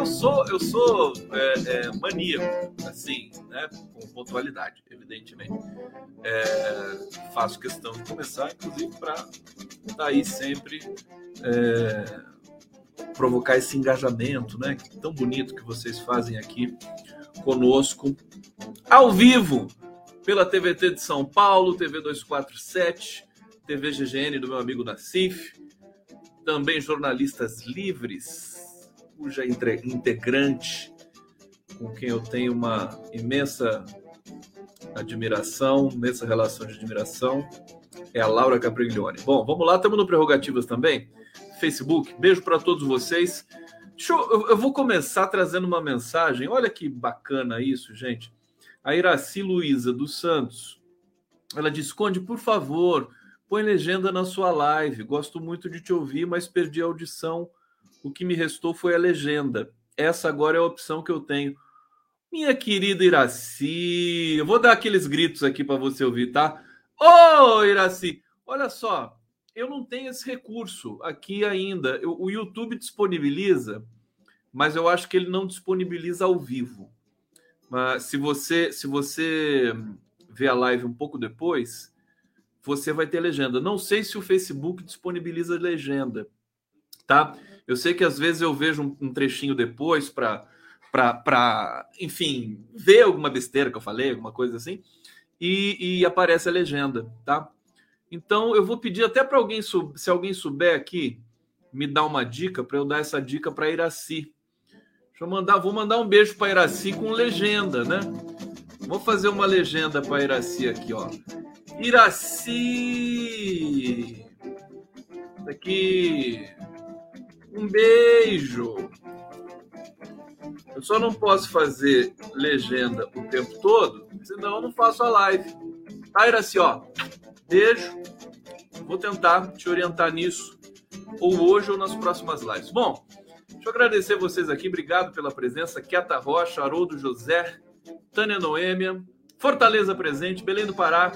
Eu sou, eu sou é, é, maníaco, assim, né? Com pontualidade, evidentemente. É, faço questão de começar, inclusive, para estar tá aí sempre. É, provocar esse engajamento, né? Tão bonito que vocês fazem aqui conosco ao vivo pela TVT de São Paulo, TV 247, TV GGN do meu amigo Nassif, também jornalistas livres, cuja integrante com quem eu tenho uma imensa admiração, imensa relação de admiração, é a Laura Capriglione. Bom, vamos lá, estamos no Prerrogativas também, Facebook. Beijo para todos vocês. Eu, eu, vou começar trazendo uma mensagem. Olha que bacana isso, gente. A Iraci Luiza dos Santos. Ela diz: Conde, por favor, põe legenda na sua live. Gosto muito de te ouvir, mas perdi a audição. O que me restou foi a legenda. Essa agora é a opção que eu tenho. Minha querida Iraci, eu vou dar aqueles gritos aqui para você ouvir, tá? Ô, oh, Iraci, olha só, eu não tenho esse recurso aqui ainda. Eu, o YouTube disponibiliza, mas eu acho que ele não disponibiliza ao vivo. Mas se você se você ver a live um pouco depois, você vai ter legenda. Não sei se o Facebook disponibiliza legenda, tá? Eu sei que às vezes eu vejo um, um trechinho depois para para, enfim, ver alguma besteira que eu falei, alguma coisa assim, e, e aparece a legenda, tá? Então eu vou pedir até para alguém, se alguém souber aqui, me dar uma dica para eu dar essa dica para Iraci. Deixa eu mandar, vou mandar um beijo para Iraci com legenda, né? Vou fazer uma legenda para Iraci aqui, ó. Iraci, aqui, um beijo. Eu só não posso fazer legenda o tempo todo, senão eu não faço a live. Tá, Iraci, ó. Beijo. Vou tentar te orientar nisso, ou hoje ou nas próximas lives. Bom, deixa eu agradecer vocês aqui. Obrigado pela presença. Quieta Rocha, Haroldo José, Tânia Noêmia, Fortaleza Presente, Belém do Pará,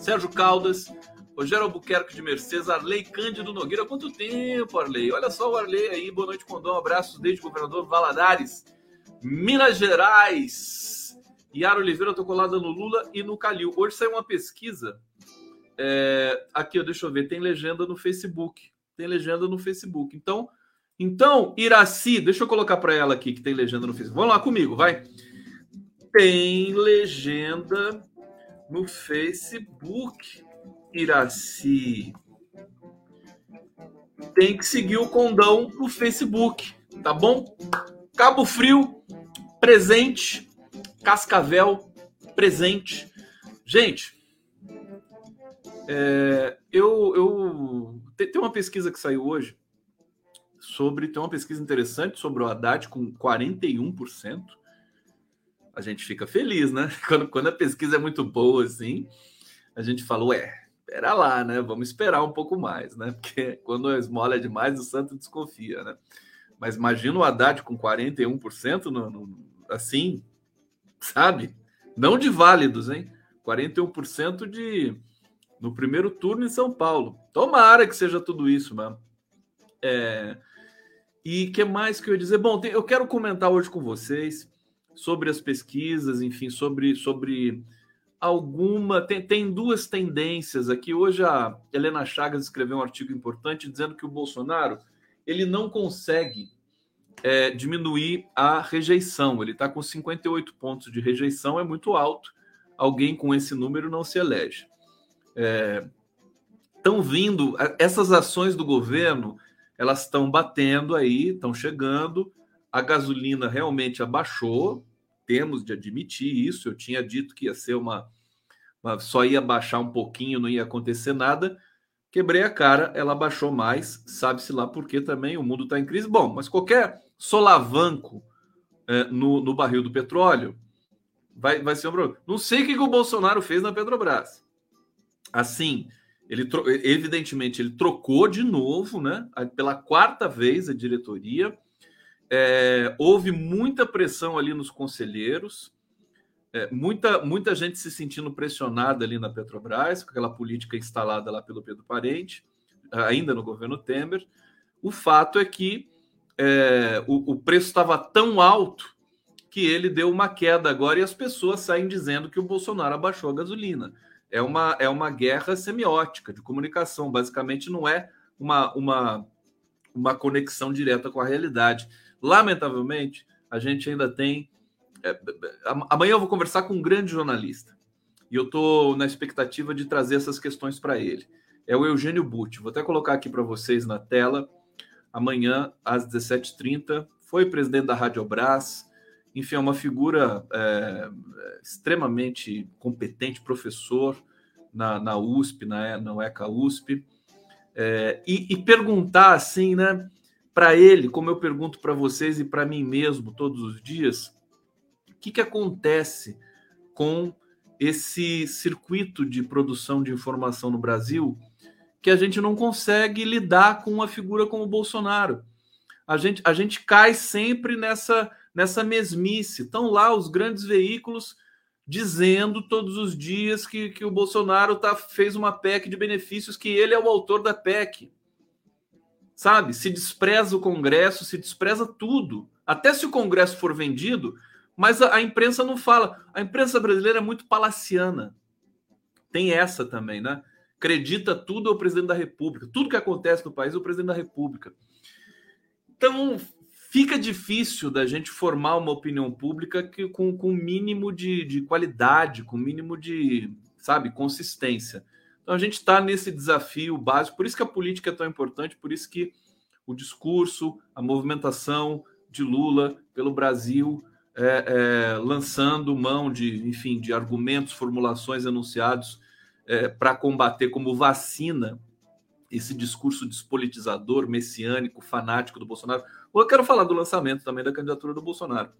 Sérgio Caldas, Rogério Albuquerque de Mercedes, Arley Cândido Nogueira. Quanto tempo, Arley? Olha só o Arley aí. Boa noite, Condão. Abraços desde o governador Valadares, Minas Gerais. Yara Oliveira, estou colada no Lula e no Calil. Hoje saiu uma pesquisa é, aqui, deixa eu ver, tem legenda no Facebook. Tem legenda no Facebook. Então, então Iraci, deixa eu colocar para ela aqui que tem legenda no Facebook. Vamos lá comigo, vai. Tem legenda no Facebook, Iraci. Tem que seguir o condão no Facebook, tá bom? Cabo Frio, presente. Cascavel, presente. Gente, é, eu, eu tem uma pesquisa que saiu hoje sobre tem uma pesquisa interessante sobre o Haddad com 41%. A gente fica feliz, né? Quando, quando a pesquisa é muito boa assim, a gente fala, ué, espera lá, né? Vamos esperar um pouco mais, né? Porque quando a esmola é demais, o santo desconfia, né? Mas imagina o Haddad com 41% no, no, assim, sabe? Não de válidos, hein? 41% de no primeiro turno em São Paulo. Tomara que seja tudo isso, mano. É... E que mais que eu ia dizer? Bom, eu quero comentar hoje com vocês sobre as pesquisas, enfim, sobre, sobre alguma. Tem, tem duas tendências aqui. Hoje a Helena Chagas escreveu um artigo importante dizendo que o Bolsonaro ele não consegue é, diminuir a rejeição. Ele está com 58 pontos de rejeição, é muito alto. Alguém com esse número não se elege estão é, vindo, essas ações do governo, elas estão batendo aí, estão chegando. A gasolina realmente abaixou, temos de admitir isso. Eu tinha dito que ia ser uma, uma só ia baixar um pouquinho, não ia acontecer nada. Quebrei a cara, ela baixou mais, sabe-se lá porque também o mundo está em crise. Bom, mas qualquer solavanco é, no, no barril do petróleo vai, vai ser um problema. Não sei o que, que o Bolsonaro fez na Petrobras assim, ele evidentemente ele trocou de novo, né? Pela quarta vez a diretoria. É, houve muita pressão ali nos conselheiros. é, muita, muita gente se sentindo pressionada ali na Petrobras, com aquela política instalada lá pelo Pedro Parente, ainda no governo Temer. O fato é que é, o, o preço estava tão alto que ele deu uma queda agora e as pessoas saem dizendo que o Bolsonaro abaixou a gasolina. É uma, é uma guerra semiótica de comunicação, basicamente não é uma, uma, uma conexão direta com a realidade. Lamentavelmente, a gente ainda tem. É, amanhã eu vou conversar com um grande jornalista e eu estou na expectativa de trazer essas questões para ele. É o Eugênio Butti. Vou até colocar aqui para vocês na tela. Amanhã, às 17h30, foi presidente da Rádio Brás. Enfim, é uma figura é, extremamente competente, professor na, na USP, na, na ECA USP. É, e, e perguntar assim, né? Para ele, como eu pergunto para vocês e para mim mesmo todos os dias, o que, que acontece com esse circuito de produção de informação no Brasil que a gente não consegue lidar com uma figura como o Bolsonaro. A gente, a gente cai sempre nessa, nessa mesmice. Estão lá os grandes veículos dizendo todos os dias que, que o Bolsonaro tá, fez uma PEC de benefícios, que ele é o autor da PEC sabe? Se despreza o Congresso, se despreza tudo. Até se o Congresso for vendido, mas a, a imprensa não fala. A imprensa brasileira é muito palaciana. Tem essa também, né? Acredita tudo ao presidente da República. Tudo que acontece no país é o presidente da República. Então, fica difícil da gente formar uma opinião pública que, com, com mínimo de, de qualidade, com mínimo de, sabe, consistência. Então a gente está nesse desafio básico, por isso que a política é tão importante, por isso que o discurso, a movimentação de Lula pelo Brasil, é, é, lançando mão de, enfim, de argumentos, formulações, enunciados é, para combater como vacina esse discurso despolitizador, messiânico, fanático do Bolsonaro. Eu quero falar do lançamento também da candidatura do Bolsonaro.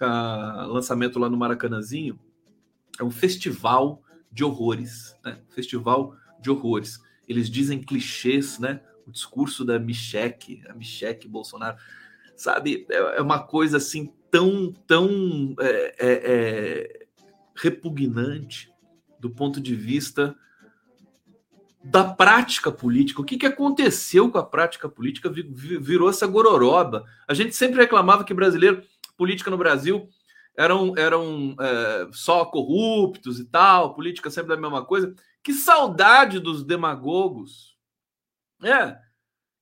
O lançamento lá no Maracanãzinho é um festival de horrores, né? Festival de horrores. Eles dizem clichês, né? O discurso da Michelle, a Michelle Bolsonaro, sabe? É, é uma coisa assim tão, tão é, é, é, repugnante do ponto de vista da prática política. O que, que aconteceu com a prática política? Virou essa gororoba. A gente sempre reclamava que brasileiro, política no Brasil, eram, eram é, só corruptos e tal, política sempre da mesma coisa. Que saudade dos demagogos. É,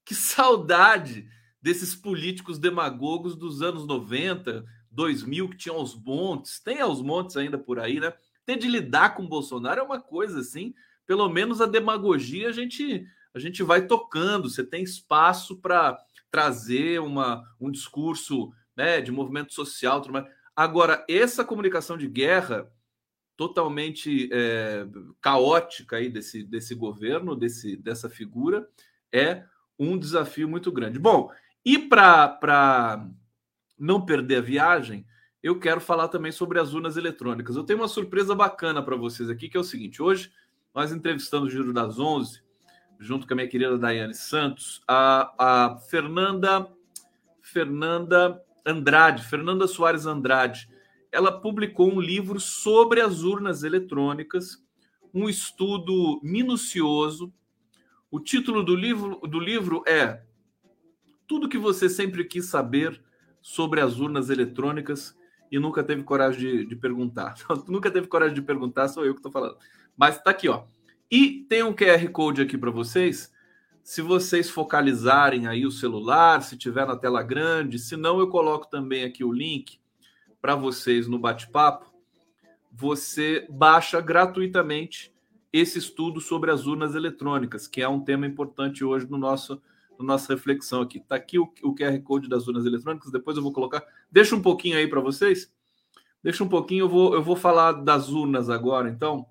que saudade desses políticos demagogos dos anos 90, 2000, que tinham os montes, tem os montes ainda por aí, né? Ter de lidar com Bolsonaro é uma coisa assim, pelo menos a demagogia a gente, a gente vai tocando, você tem espaço para trazer uma, um discurso né, de movimento social, tudo mais. Agora, essa comunicação de guerra totalmente é, caótica aí desse, desse governo, desse, dessa figura, é um desafio muito grande. Bom, e para não perder a viagem, eu quero falar também sobre as urnas eletrônicas. Eu tenho uma surpresa bacana para vocês aqui, que é o seguinte: hoje nós entrevistamos o Giro das Onze, junto com a minha querida Daiane Santos, a, a Fernanda. Fernanda Andrade, Fernanda Soares Andrade, ela publicou um livro sobre as urnas eletrônicas, um estudo minucioso. O título do livro, do livro é Tudo que você sempre quis saber sobre as urnas eletrônicas e nunca teve coragem de, de perguntar. nunca teve coragem de perguntar, sou eu que estou falando. Mas está aqui, ó. E tem um QR Code aqui para vocês se vocês focalizarem aí o celular, se tiver na tela grande, se não, eu coloco também aqui o link para vocês no bate-papo. Você baixa gratuitamente esse estudo sobre as urnas eletrônicas, que é um tema importante hoje no nosso no nossa reflexão aqui. Está aqui o, o QR Code das urnas eletrônicas, depois eu vou colocar. Deixa um pouquinho aí para vocês. Deixa um pouquinho, eu vou, eu vou falar das urnas agora, então,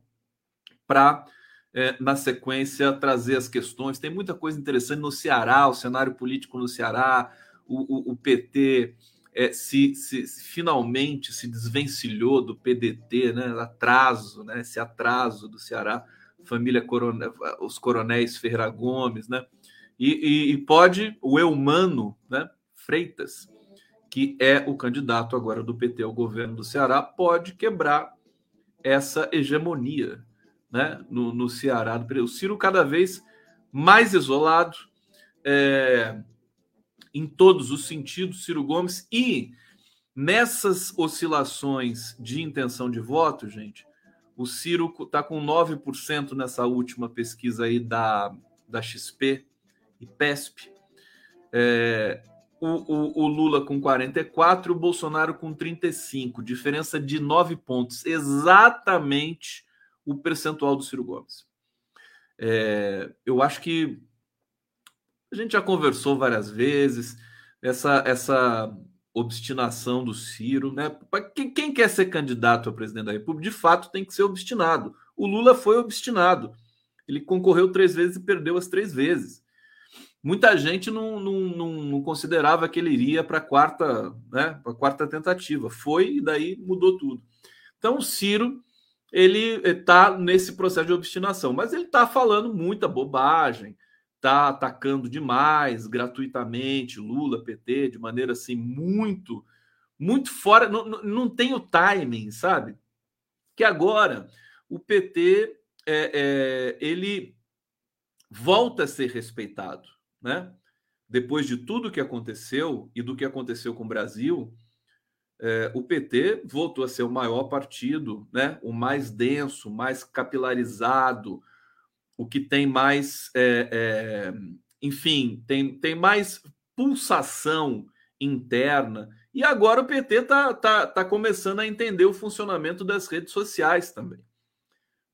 para é, na sequência, trazer as questões. Tem muita coisa interessante no Ceará, o cenário político no Ceará, o, o, o PT é, se, se, finalmente se desvencilhou do PDT, né? atraso, né? esse atraso do Ceará, família coronel, os coronéis Ferreira Gomes, né? E, e, e, pode o Eumano né? Freitas, que é o candidato agora do PT ao governo do Ceará, pode quebrar essa hegemonia né, no, no Ceará. O Ciro cada vez mais isolado é, em todos os sentidos, Ciro Gomes, e nessas oscilações de intenção de voto, gente, o Ciro está com 9% nessa última pesquisa aí da, da XP e PESP. É, o, o, o, Lula com 44 e o Bolsonaro com 35, diferença de 9 pontos, exatamente o percentual do Ciro Gomes. É, eu acho que a gente já conversou várias vezes, essa, essa obstinação do Ciro, né? Quem, quem quer ser candidato a presidente da República, de fato, tem que ser obstinado. O Lula foi obstinado. Ele concorreu três vezes e perdeu as três vezes muita gente não, não, não, não considerava que ele iria para a quarta, né, para quarta tentativa. Foi e daí mudou tudo. Então, o Ciro ele está nesse processo de obstinação, mas ele está falando muita bobagem, está atacando demais, gratuitamente, Lula, PT, de maneira assim muito, muito fora, não, não tem o timing, sabe? Que agora o PT é, é, ele volta a ser respeitado né? Depois de tudo que aconteceu e do que aconteceu com o Brasil, é, o PT voltou a ser o maior partido, né? O mais denso, mais capilarizado, o que tem mais, é, é, enfim, tem, tem mais pulsação interna. E agora o PT está tá, tá começando a entender o funcionamento das redes sociais também,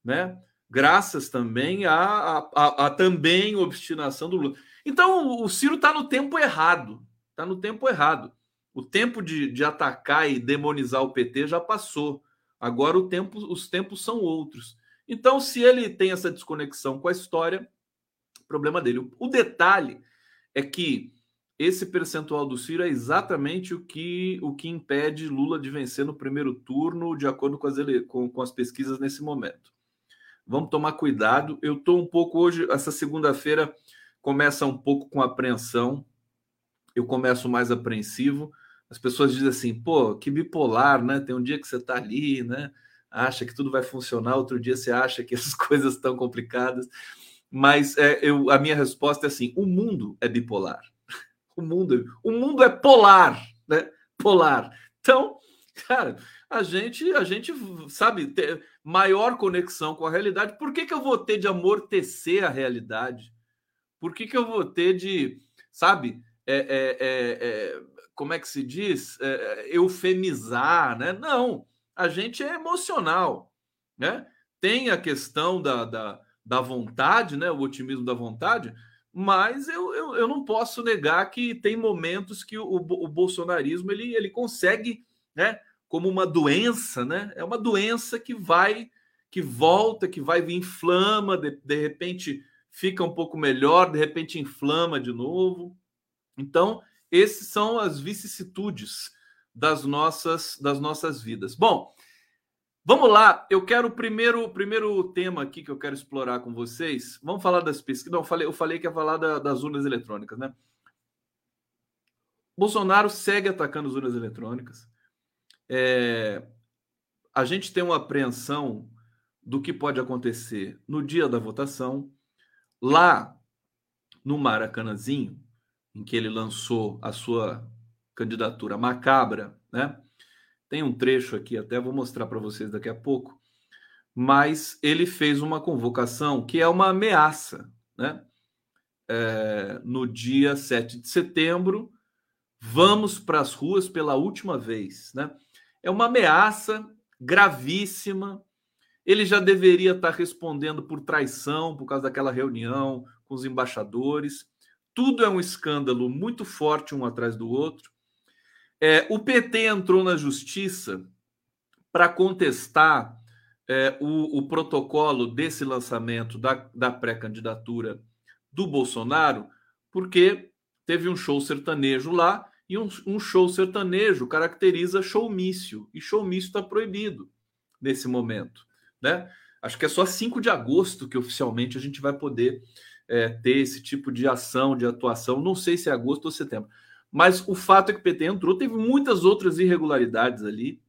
né? Graças também à, à, à também obstinação do Lula. Então o Ciro está no tempo errado. Está no tempo errado. O tempo de, de atacar e demonizar o PT já passou. Agora o tempo, os tempos são outros. Então, se ele tem essa desconexão com a história, problema dele. O detalhe é que esse percentual do Ciro é exatamente o que, o que impede Lula de vencer no primeiro turno, de acordo com as, ele, com, com as pesquisas nesse momento. Vamos tomar cuidado. Eu estou um pouco hoje, essa segunda-feira, começa um pouco com apreensão, eu começo mais apreensivo. As pessoas dizem assim, pô, que bipolar, né? Tem um dia que você está ali, né? Acha que tudo vai funcionar, outro dia você acha que as coisas estão complicadas. Mas é, eu, a minha resposta é assim: o mundo é bipolar. O mundo, o mundo é polar, né? Polar. Então, cara, a gente, a gente sabe ter maior conexão com a realidade. Por que, que eu vou ter de amortecer a realidade? Por que, que eu vou ter de, sabe, é, é, é, é como é que se diz? É, é, eufemizar, né? Não, a gente é emocional, né? Tem a questão da, da, da vontade, né? O otimismo da vontade, mas eu, eu, eu não posso negar que tem momentos que o, o bolsonarismo ele, ele consegue, né? Como uma doença, né? É uma doença que vai, que volta, que vai inflama, de, de repente fica um pouco melhor, de repente inflama de novo. Então, esses são as vicissitudes das nossas das nossas vidas. Bom, vamos lá. Eu quero o primeiro primeiro tema aqui que eu quero explorar com vocês. Vamos falar das pesquisas. Não, eu falei, eu falei que ia falar da, das urnas eletrônicas, né? Bolsonaro segue atacando as urnas eletrônicas. É, a gente tem uma apreensão do que pode acontecer no dia da votação. Lá no Maracanãzinho, em que ele lançou a sua candidatura macabra, né? Tem um trecho aqui, até vou mostrar para vocês daqui a pouco. Mas ele fez uma convocação que é uma ameaça, né? É, no dia 7 de setembro, vamos para as ruas pela última vez, né? É uma ameaça gravíssima ele já deveria estar respondendo por traição por causa daquela reunião com os embaixadores. Tudo é um escândalo muito forte um atrás do outro. É, o PT entrou na justiça para contestar é, o, o, protocolo desse lançamento da, da pré-candidatura do Bolsonaro, porque teve um show sertanejo lá e um, um show sertanejo caracteriza showmício, e showmício está proibido nesse momento né? Acho que é só 5 de agosto que oficialmente a gente vai poder é, ter esse tipo de ação, de atuação. Não sei se é agosto ou setembro. mas o fato é que o PT entrou, teve muitas outras irregularidades ali,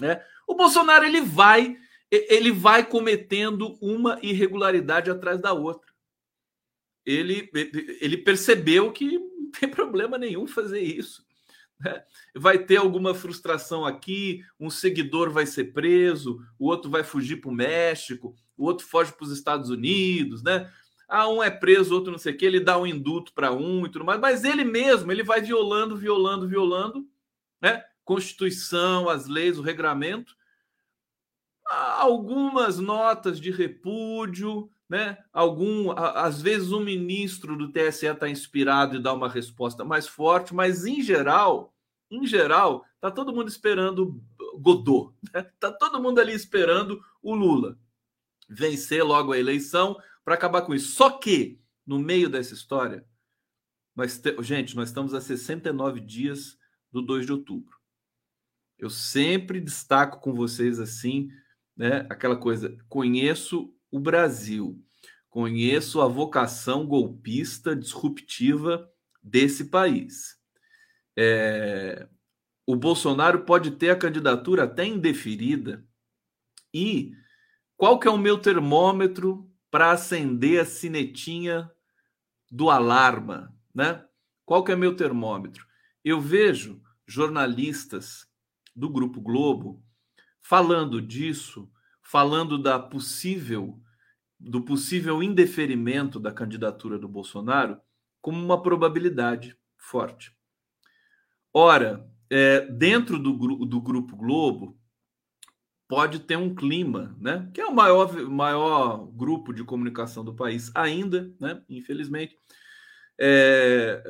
né? O Bolsonaro ele vai ele vai cometendo uma irregularidade atrás da outra. Ele, ele percebeu que não tem problema nenhum fazer isso. Né? Vai ter alguma frustração aqui, um seguidor vai ser preso, o outro vai fugir para o México, o outro foge para os Estados Unidos, né? Ah, um é preso, outro não sei o que, ele dá um induto para um e tudo mais, mas ele mesmo, ele vai violando, violando, violando, né? Constituição, as leis, o regramento, algumas notas de repúdio, né? Algum, às vezes o ministro do TSE está inspirado e dá uma resposta mais forte, mas em geral, em geral, tá todo mundo esperando Godot, né? Tá todo mundo ali esperando o Lula vencer logo a eleição para acabar com isso. Só que no meio dessa história, nós te... gente, nós estamos a 69 dias do 2 de outubro. Eu sempre destaco com vocês assim, né, aquela coisa, conheço o Brasil. Conheço a vocação golpista, disruptiva desse país. É, o Bolsonaro pode ter a candidatura até indeferida. E qual que é o meu termômetro para acender a sinetinha do alarma, né? Qual que é meu termômetro? Eu vejo jornalistas do Grupo Globo falando disso falando da possível do possível indeferimento da candidatura do Bolsonaro como uma probabilidade forte. Ora, é, dentro do, do Grupo Globo, pode ter um clima, né? Que é o maior, maior grupo de comunicação do país ainda, né? Infelizmente. É,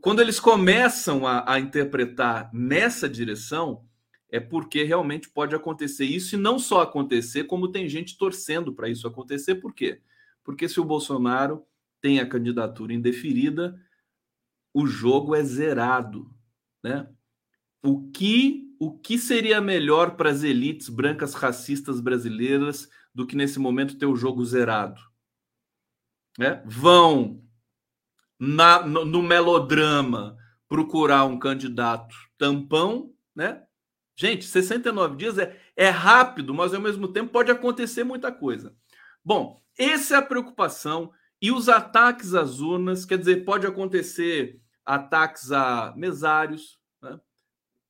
quando eles começam a, a interpretar nessa direção, é porque realmente pode acontecer isso e não só acontecer, como tem gente torcendo para isso acontecer. Por quê? Porque se o Bolsonaro tem a candidatura indeferida, o jogo é zerado, né? O que o que seria melhor para as elites brancas racistas brasileiras do que nesse momento ter o jogo zerado? Né? Vão na, no, no melodrama procurar um candidato tampão, né? Gente, 69 dias é, é rápido, mas ao mesmo tempo pode acontecer muita coisa. Bom, essa é a preocupação. E os ataques às urnas, quer dizer, pode acontecer ataques a mesários?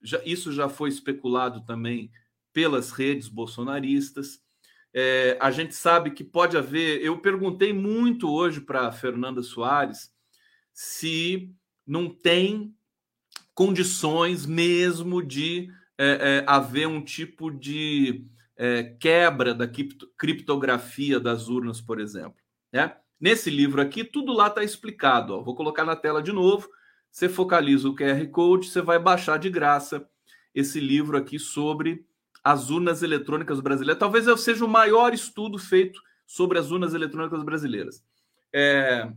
Já, isso já foi especulado também pelas redes bolsonaristas. É, a gente sabe que pode haver. Eu perguntei muito hoje para Fernanda Soares se não tem condições mesmo de é, é, haver um tipo de é, quebra da criptografia das urnas, por exemplo. Né? Nesse livro aqui, tudo lá está explicado. Ó. Vou colocar na tela de novo. Você focaliza o QR Code, você vai baixar de graça esse livro aqui sobre as urnas eletrônicas brasileiras. Talvez seja o maior estudo feito sobre as urnas eletrônicas brasileiras. É...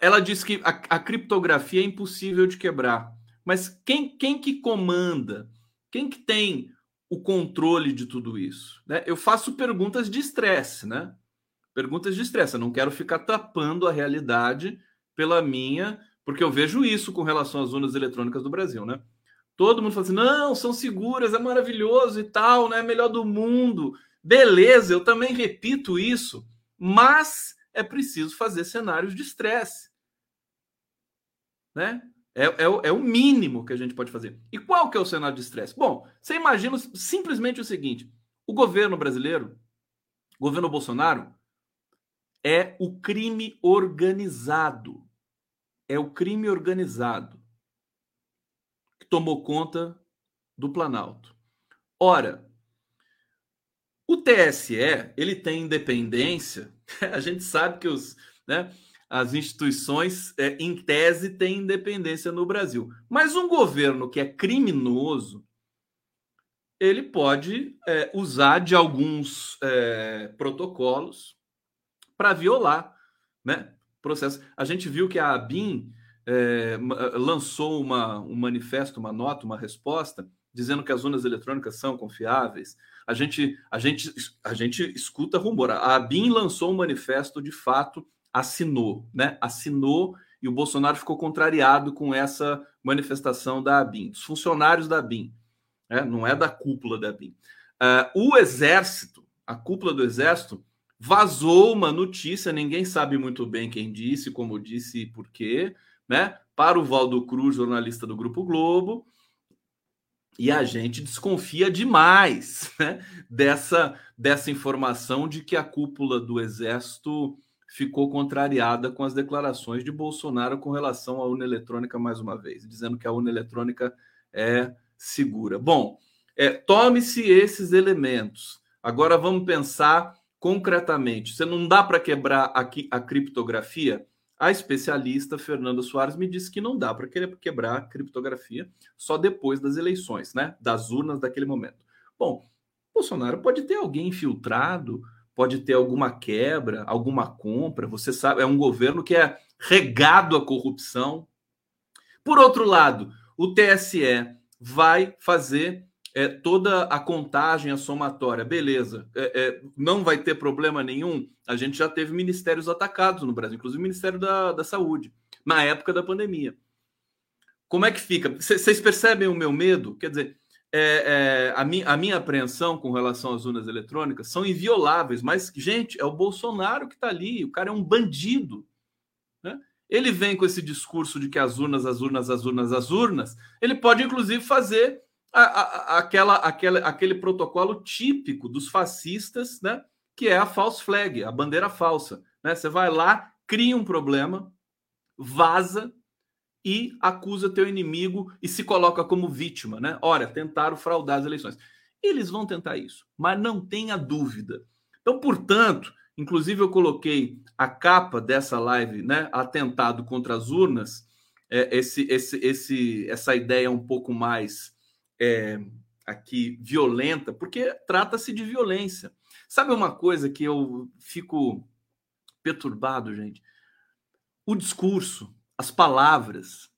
Ela diz que a, a criptografia é impossível de quebrar. Mas quem, quem que comanda? Quem que tem o controle de tudo isso? Né? Eu faço perguntas de estresse, né? Perguntas de estresse. Eu não quero ficar tapando a realidade pela minha, porque eu vejo isso com relação às urnas eletrônicas do Brasil, né? Todo mundo fala assim: não, são seguras, é maravilhoso e tal, né? Melhor do mundo. Beleza, eu também repito isso, mas é preciso fazer cenários de estresse. Né? É, é, é, o mínimo que a gente pode fazer. E qual que é o cenário de estresse? Bom, você imagina simplesmente o seguinte: o governo brasileiro, o governo Bolsonaro, é o crime organizado. É o crime organizado que tomou conta do Planalto. Ora, o TSE, ele tem independência, a gente sabe que os, né, as instituições, é, em tese, têm independência no Brasil. Mas um governo que é criminoso, ele pode é, usar de alguns é, protocolos para violar né, processo. A gente viu que a ABIN é, lançou uma, um manifesto, uma nota, uma resposta, dizendo que as urnas eletrônicas são confiáveis. A gente, a gente, a gente escuta rumor. A ABIN lançou um manifesto de fato assinou, né? Assinou e o Bolsonaro ficou contrariado com essa manifestação da ABIN, dos funcionários da ABIN, né? não é da cúpula da ABIN. Uh, o Exército, a cúpula do Exército, vazou uma notícia, ninguém sabe muito bem quem disse, como disse e por quê, né? Para o Valdo Cruz, jornalista do Grupo Globo, e a gente desconfia demais né, dessa, dessa informação de que a cúpula do Exército ficou contrariada com as declarações de Bolsonaro com relação à urna eletrônica mais uma vez, dizendo que a urna eletrônica é segura. Bom, é, tome-se esses elementos. Agora vamos pensar concretamente. Você não dá para quebrar aqui a criptografia? A especialista Fernanda Soares me disse que não dá para quebrar a criptografia só depois das eleições, né? Das urnas daquele momento. Bom, Bolsonaro pode ter alguém infiltrado, pode ter alguma quebra, alguma compra. Você sabe, é um governo que é regado a corrupção. Por outro lado, o TSE vai fazer é, toda a contagem, a somatória, beleza, é, é, não vai ter problema nenhum. A gente já teve ministérios atacados no Brasil, inclusive o Ministério da, da Saúde, na época da pandemia. Como é que fica? Vocês percebem o meu medo? Quer dizer, é, é, a, minha, a minha apreensão com relação às urnas eletrônicas são invioláveis, mas, gente, é o Bolsonaro que está ali, o cara é um bandido. Né? Ele vem com esse discurso de que as urnas, as urnas, as urnas, as urnas. Ele pode, inclusive, fazer a, a, aquela, aquela, aquele protocolo típico dos fascistas, né? Que é a false flag, a bandeira falsa. Né? Você vai lá, cria um problema, vaza e acusa teu inimigo e se coloca como vítima, né? Olha, tentaram fraudar as eleições. Eles vão tentar isso, mas não tenha dúvida. Então, portanto, inclusive eu coloquei a capa dessa live, né? Atentado contra as urnas. É, esse, esse, esse, essa ideia um pouco mais é, aqui violenta, porque trata-se de violência. Sabe uma coisa que eu fico perturbado, gente? O discurso, as palavras,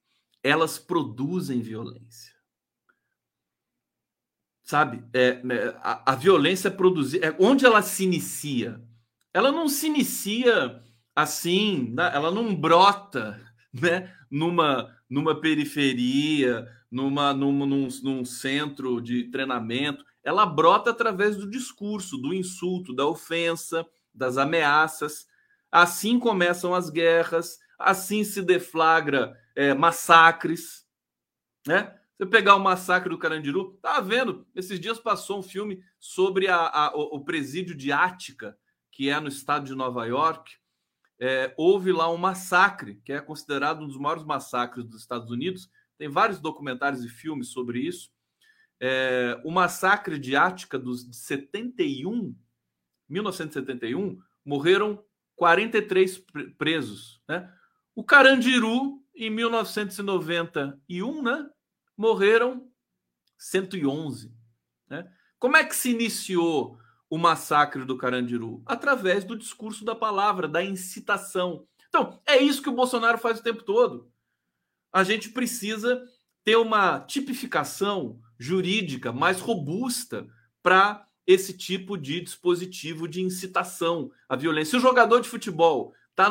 elas produzem violência. Sabe? É, né, a, a violência é produzida. É, onde ela se inicia? Ela não se inicia assim, né? ela não brota né? Numa, numa periferia, numa, num, num, num centro de treinamento, ela brota através do discurso, do insulto, da ofensa, das ameaças. Assim começam as guerras, assim se deflagra é, massacres, né? Você pegar o massacre do Carandiru, tá vendo? Esses dias passou um filme sobre a, a, o presídio de Ática, que é no estado de Nova York. É, houve lá um massacre, que é considerado um dos maiores massacres dos Estados Unidos, tem vários documentários e filmes sobre isso. É, o massacre de Ática dos, de 71, 1971, morreram 43 presos. Né? O Carandiru, em 1991, né, morreram 111. Né? Como é que se iniciou o massacre do Carandiru? Através do discurso da palavra, da incitação. Então, é isso que o Bolsonaro faz o tempo todo a gente precisa ter uma tipificação jurídica mais robusta para esse tipo de dispositivo de incitação à violência. Se o jogador de futebol está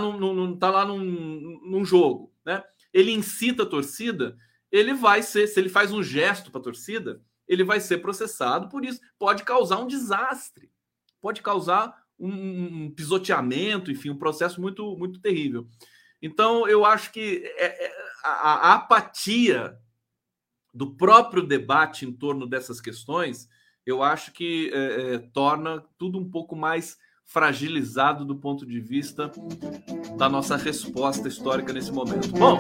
tá lá num, num jogo, né? ele incita a torcida, ele vai ser, se ele faz um gesto para a torcida, ele vai ser processado por isso. Pode causar um desastre, pode causar um, um pisoteamento, enfim, um processo muito, muito terrível. Então, eu acho que é, é, a, a apatia do próprio debate em torno dessas questões, eu acho que é, é, torna tudo um pouco mais fragilizado do ponto de vista da nossa resposta histórica nesse momento. Bom,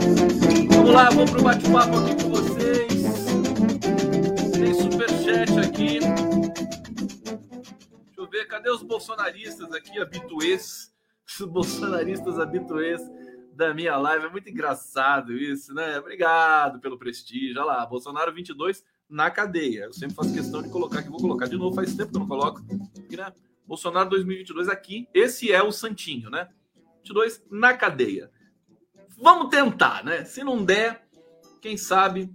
vamos lá, vamos para o bate-papo aqui com vocês. Aqui. Deixa eu ver, cadê os bolsonaristas aqui, habituês? Os bolsonaristas habituês da minha live. É muito engraçado isso, né? Obrigado pelo prestígio. Olha lá, Bolsonaro 22 na cadeia. Eu sempre faço questão de colocar aqui, vou colocar de novo, faz tempo que eu não coloco. Né? Bolsonaro 2022 aqui. Esse é o Santinho, né? 22 na cadeia. Vamos tentar, né? Se não der, quem sabe,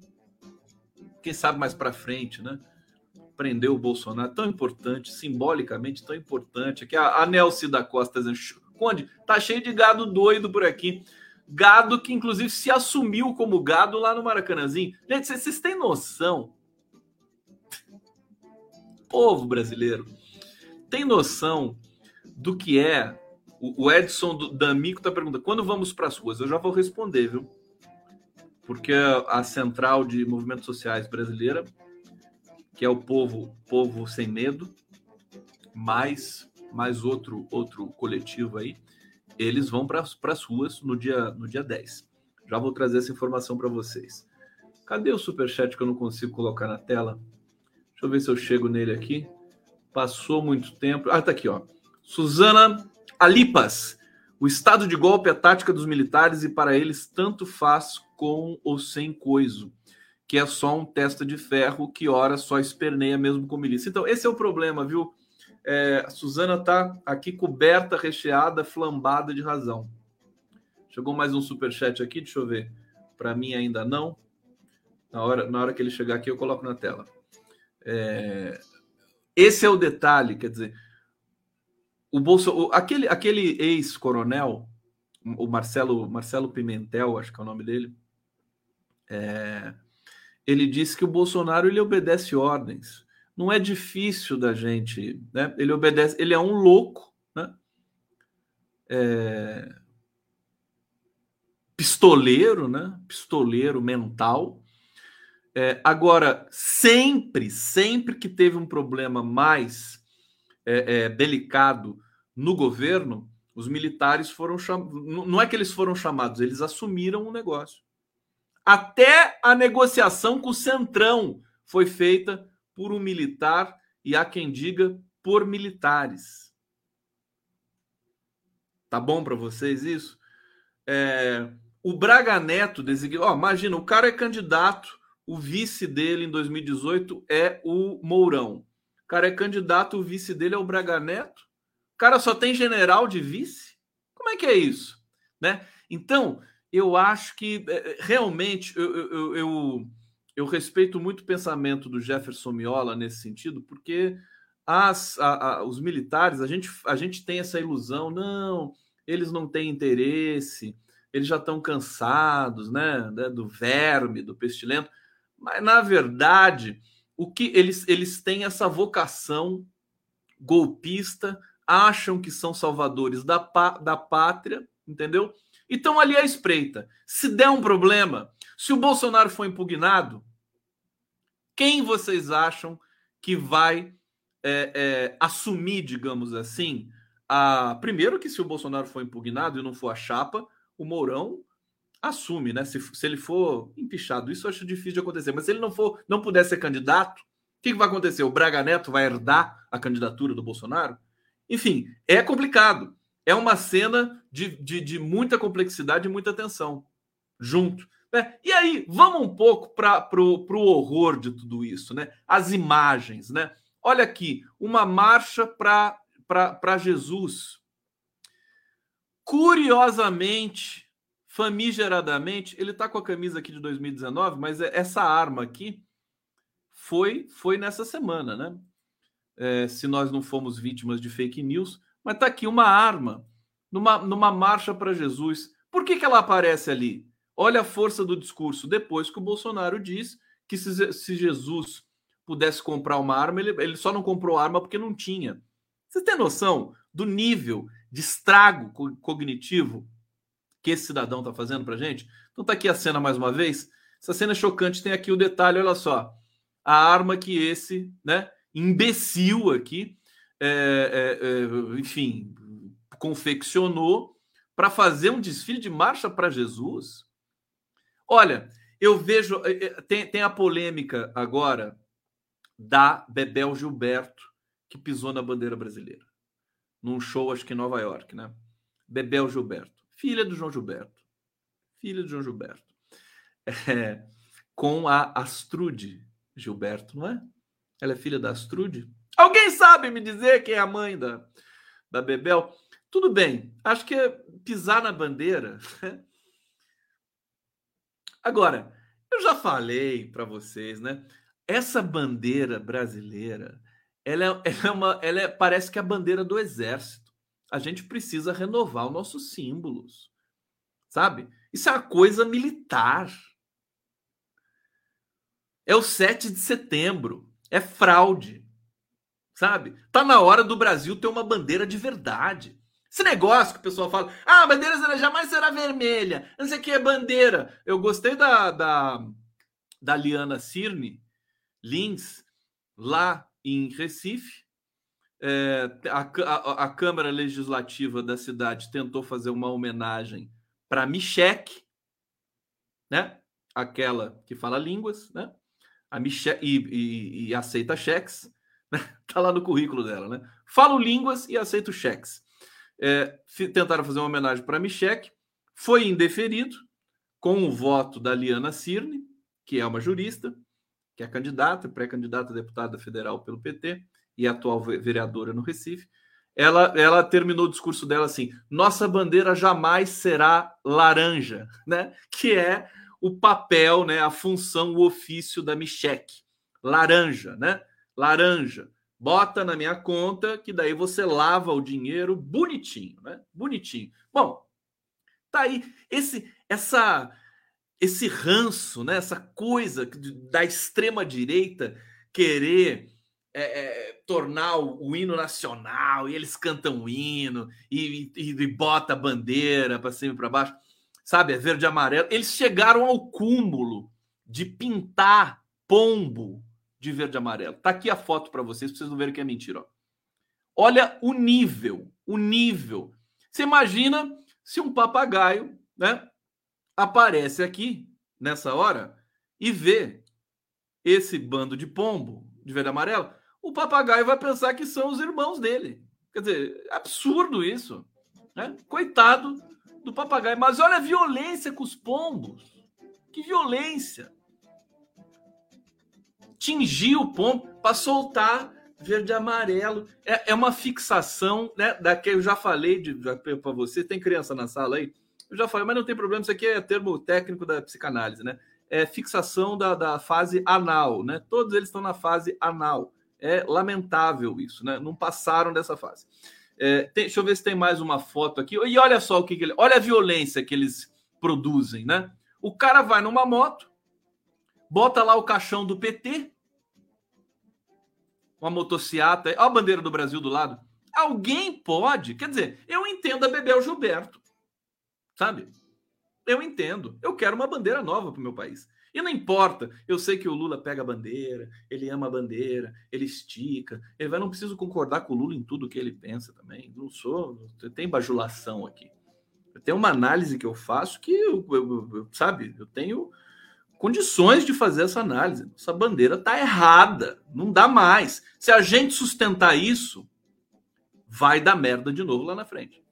quem sabe mais para frente, né? Prender o Bolsonaro, tão importante, simbolicamente tão importante. Aqui a, a da Costa dizendo, Conde, tá cheio de gado doido por aqui. Gado que, inclusive, se assumiu como gado lá no Maracanãzinho. Gente, vocês têm noção? Povo brasileiro, tem noção do que é? O Edson do D'Amico está perguntando: quando vamos para as ruas? Eu já vou responder, viu? Porque a central de movimentos sociais brasileira, que é o povo, povo sem medo, mais mais outro outro coletivo aí, eles vão para as ruas no dia, no dia 10. Já vou trazer essa informação para vocês. Cadê o superchat que eu não consigo colocar na tela? Deixa eu ver se eu chego nele aqui. Passou muito tempo. Ah, tá aqui, ó. Suzana Alipas. O estado de golpe é tática dos militares e para eles tanto faz com ou sem coiso, que é só um testa de ferro que ora só esperneia mesmo com milícia. Então, esse é o problema, viu? É, a Suzana está aqui coberta, recheada, flambada de razão. Chegou mais um super chat aqui, deixa eu ver. Para mim ainda não. Na hora, na hora que ele chegar aqui, eu coloco na tela. É, esse é o detalhe, quer dizer, o Bolso, aquele, aquele ex-coronel, o Marcelo, Marcelo Pimentel, acho que é o nome dele, é, ele disse que o Bolsonaro ele obedece ordens não é difícil da gente, né? Ele obedece, ele é um louco, né? É... Pistoleiro, né? Pistoleiro mental. É, agora, sempre, sempre que teve um problema mais é, é delicado no governo, os militares foram chamados. Não é que eles foram chamados, eles assumiram o negócio. Até a negociação com o Centrão foi feita por um militar e há quem diga por militares. Tá bom para vocês isso? É, o Braga Neto designou. Oh, imagina, o cara é candidato, o vice dele em 2018 é o Mourão. O cara é candidato, o vice dele é o Braga Neto. O cara só tem general de vice? Como é que é isso? Né? Então, eu acho que é, realmente eu, eu, eu eu respeito muito o pensamento do Jefferson Miola nesse sentido, porque as, a, a, os militares, a gente, a gente tem essa ilusão, não, eles não têm interesse, eles já estão cansados, né, né, do verme, do pestilento, mas na verdade, o que eles, eles têm essa vocação golpista, acham que são salvadores da, da pátria, entendeu? E estão ali à espreita. Se der um problema, se o Bolsonaro for impugnado, quem vocês acham que vai é, é, assumir, digamos assim, a primeiro que se o Bolsonaro for impugnado e não for a chapa, o Mourão assume, né? Se, se ele for empichado, isso eu acho difícil de acontecer. Mas se ele não for, não puder ser candidato, o que, que vai acontecer? O Braga Neto vai herdar a candidatura do Bolsonaro? Enfim, é complicado. É uma cena de, de, de muita complexidade e muita tensão junto. Né? E aí, vamos um pouco para o horror de tudo isso, né? As imagens, né? Olha aqui, uma marcha para Jesus. Curiosamente, famigeradamente, ele está com a camisa aqui de 2019, mas é, essa arma aqui foi foi nessa semana, né? É, se nós não fomos vítimas de fake news, mas está aqui uma arma numa, numa marcha para Jesus. Por que, que ela aparece ali? Olha a força do discurso depois que o Bolsonaro diz que se, se Jesus pudesse comprar uma arma, ele, ele só não comprou arma porque não tinha. Você tem noção do nível de estrago cognitivo que esse cidadão está fazendo para gente? Então tá aqui a cena mais uma vez. Essa cena é chocante. Tem aqui o detalhe, olha só. A arma que esse, né, imbecil aqui, é, é, é, enfim, confeccionou para fazer um desfile de marcha para Jesus. Olha, eu vejo. Eh, eh, tem, tem a polêmica agora da Bebel Gilberto, que pisou na bandeira brasileira. Num show, acho que em Nova York, né? Bebel Gilberto, filha do João Gilberto. Filha do João Gilberto. É, com a Astrude Gilberto, não é? Ela é filha da Astrude? Alguém sabe me dizer quem é a mãe da, da Bebel? Tudo bem, acho que é pisar na bandeira né? Agora, eu já falei para vocês, né? Essa bandeira brasileira, ela é, ela é uma, ela é, parece que é a bandeira do exército. A gente precisa renovar os nossos símbolos, sabe? Isso é uma coisa militar. É o 7 de setembro. É fraude. Sabe? Tá na hora do Brasil ter uma bandeira de verdade. Esse negócio que o pessoal fala, ah, a bandeira jamais será vermelha, não sei o que é bandeira. Eu gostei da, da, da Liana Cirne Lins, lá em Recife. É, a, a, a, Câmara Legislativa da cidade tentou fazer uma homenagem para Michek, né? Aquela que fala línguas, né? A Michek, e, e, e aceita cheques. Né? Tá lá no currículo dela, né? Falo línguas e aceito cheques é, tentaram fazer uma homenagem para Michek, foi indeferido com o voto da Liana Cirne, que é uma jurista, que é candidata, pré-candidata a deputada federal pelo PT e atual vereadora no Recife. Ela, ela terminou o discurso dela assim: nossa bandeira jamais será laranja, né? Que é o papel, né? A função, o ofício da Michek. Laranja, né? Laranja bota na minha conta, que daí você lava o dinheiro bonitinho, né? Bonitinho. Bom, tá aí esse essa esse ranço, né? Essa coisa da extrema direita querer é, é, tornar o, o, hino nacional e eles cantam o hino e, e, e bota a bandeira para cima e para baixo, sabe? É verde e amarelo. Eles chegaram ao cúmulo de pintar pombo de verde e amarelo. Tá aqui a foto para vocês, vocês não verem que é mentira. Ó. Olha o nível, o nível. Você imagina se um papagaio, né, aparece aqui nessa hora e vê esse bando de pombo de verde e amarelo, o papagaio vai pensar que são os irmãos dele. Quer dizer, absurdo isso. Né? Coitado do papagaio. Mas olha a violência com os pombos. Que violência tingir o pombo para soltar verde e amarelo. É, é uma fixação, né? Da que eu já falei para você. Tem criança na sala aí? Eu já falei, mas não tem problema. Isso aqui é termo técnico da psicanálise, né? É fixação da, da fase anal, né? Todos eles estão na fase anal. É lamentável isso, né? Não passaram dessa fase. É, tem, deixa eu ver se tem mais uma foto aqui. E olha só o que, que ele. Olha a violência que eles produzem, né? O cara vai numa moto, bota lá o caixão do PT, uma motociata, olha a bandeira do Brasil do lado. Alguém pode, quer dizer, eu entendo a Bebel Gilberto, sabe? Eu entendo. Eu quero uma bandeira nova para o meu país. E não importa, eu sei que o Lula pega a bandeira, ele ama a bandeira, ele estica, ele vai, não preciso concordar com o Lula em tudo que ele pensa também. Não sou, tem bajulação aqui. Tenho uma análise que eu faço que, eu, eu, eu, sabe, eu tenho condições de fazer essa análise. Essa bandeira está errada, não dá mais. Se a gente sustentar isso, vai dar merda de novo lá na frente.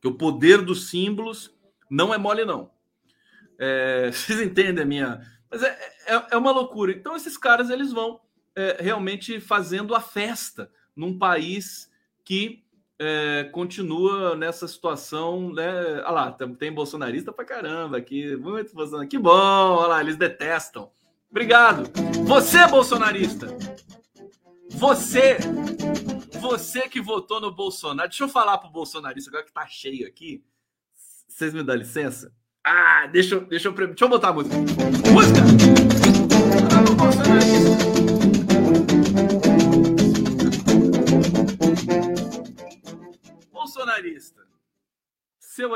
Que o poder dos símbolos não é mole, não. É, vocês entendem a minha. Mas é, é, é, uma loucura. Então, esses caras eles vão é, realmente fazendo a festa num país que é, continua nessa situação, né? Olha lá, tem bolsonarista pra caramba aqui, muito bolsonarista. Que bom, olha lá, eles detestam. Obrigado. Você, é bolsonarista, você, você que votou no Bolsonaro, deixa eu falar pro bolsonarista agora que tá cheio aqui. Vocês me dão licença? Ah, deixa, deixa eu, deixa eu botar a música. Música!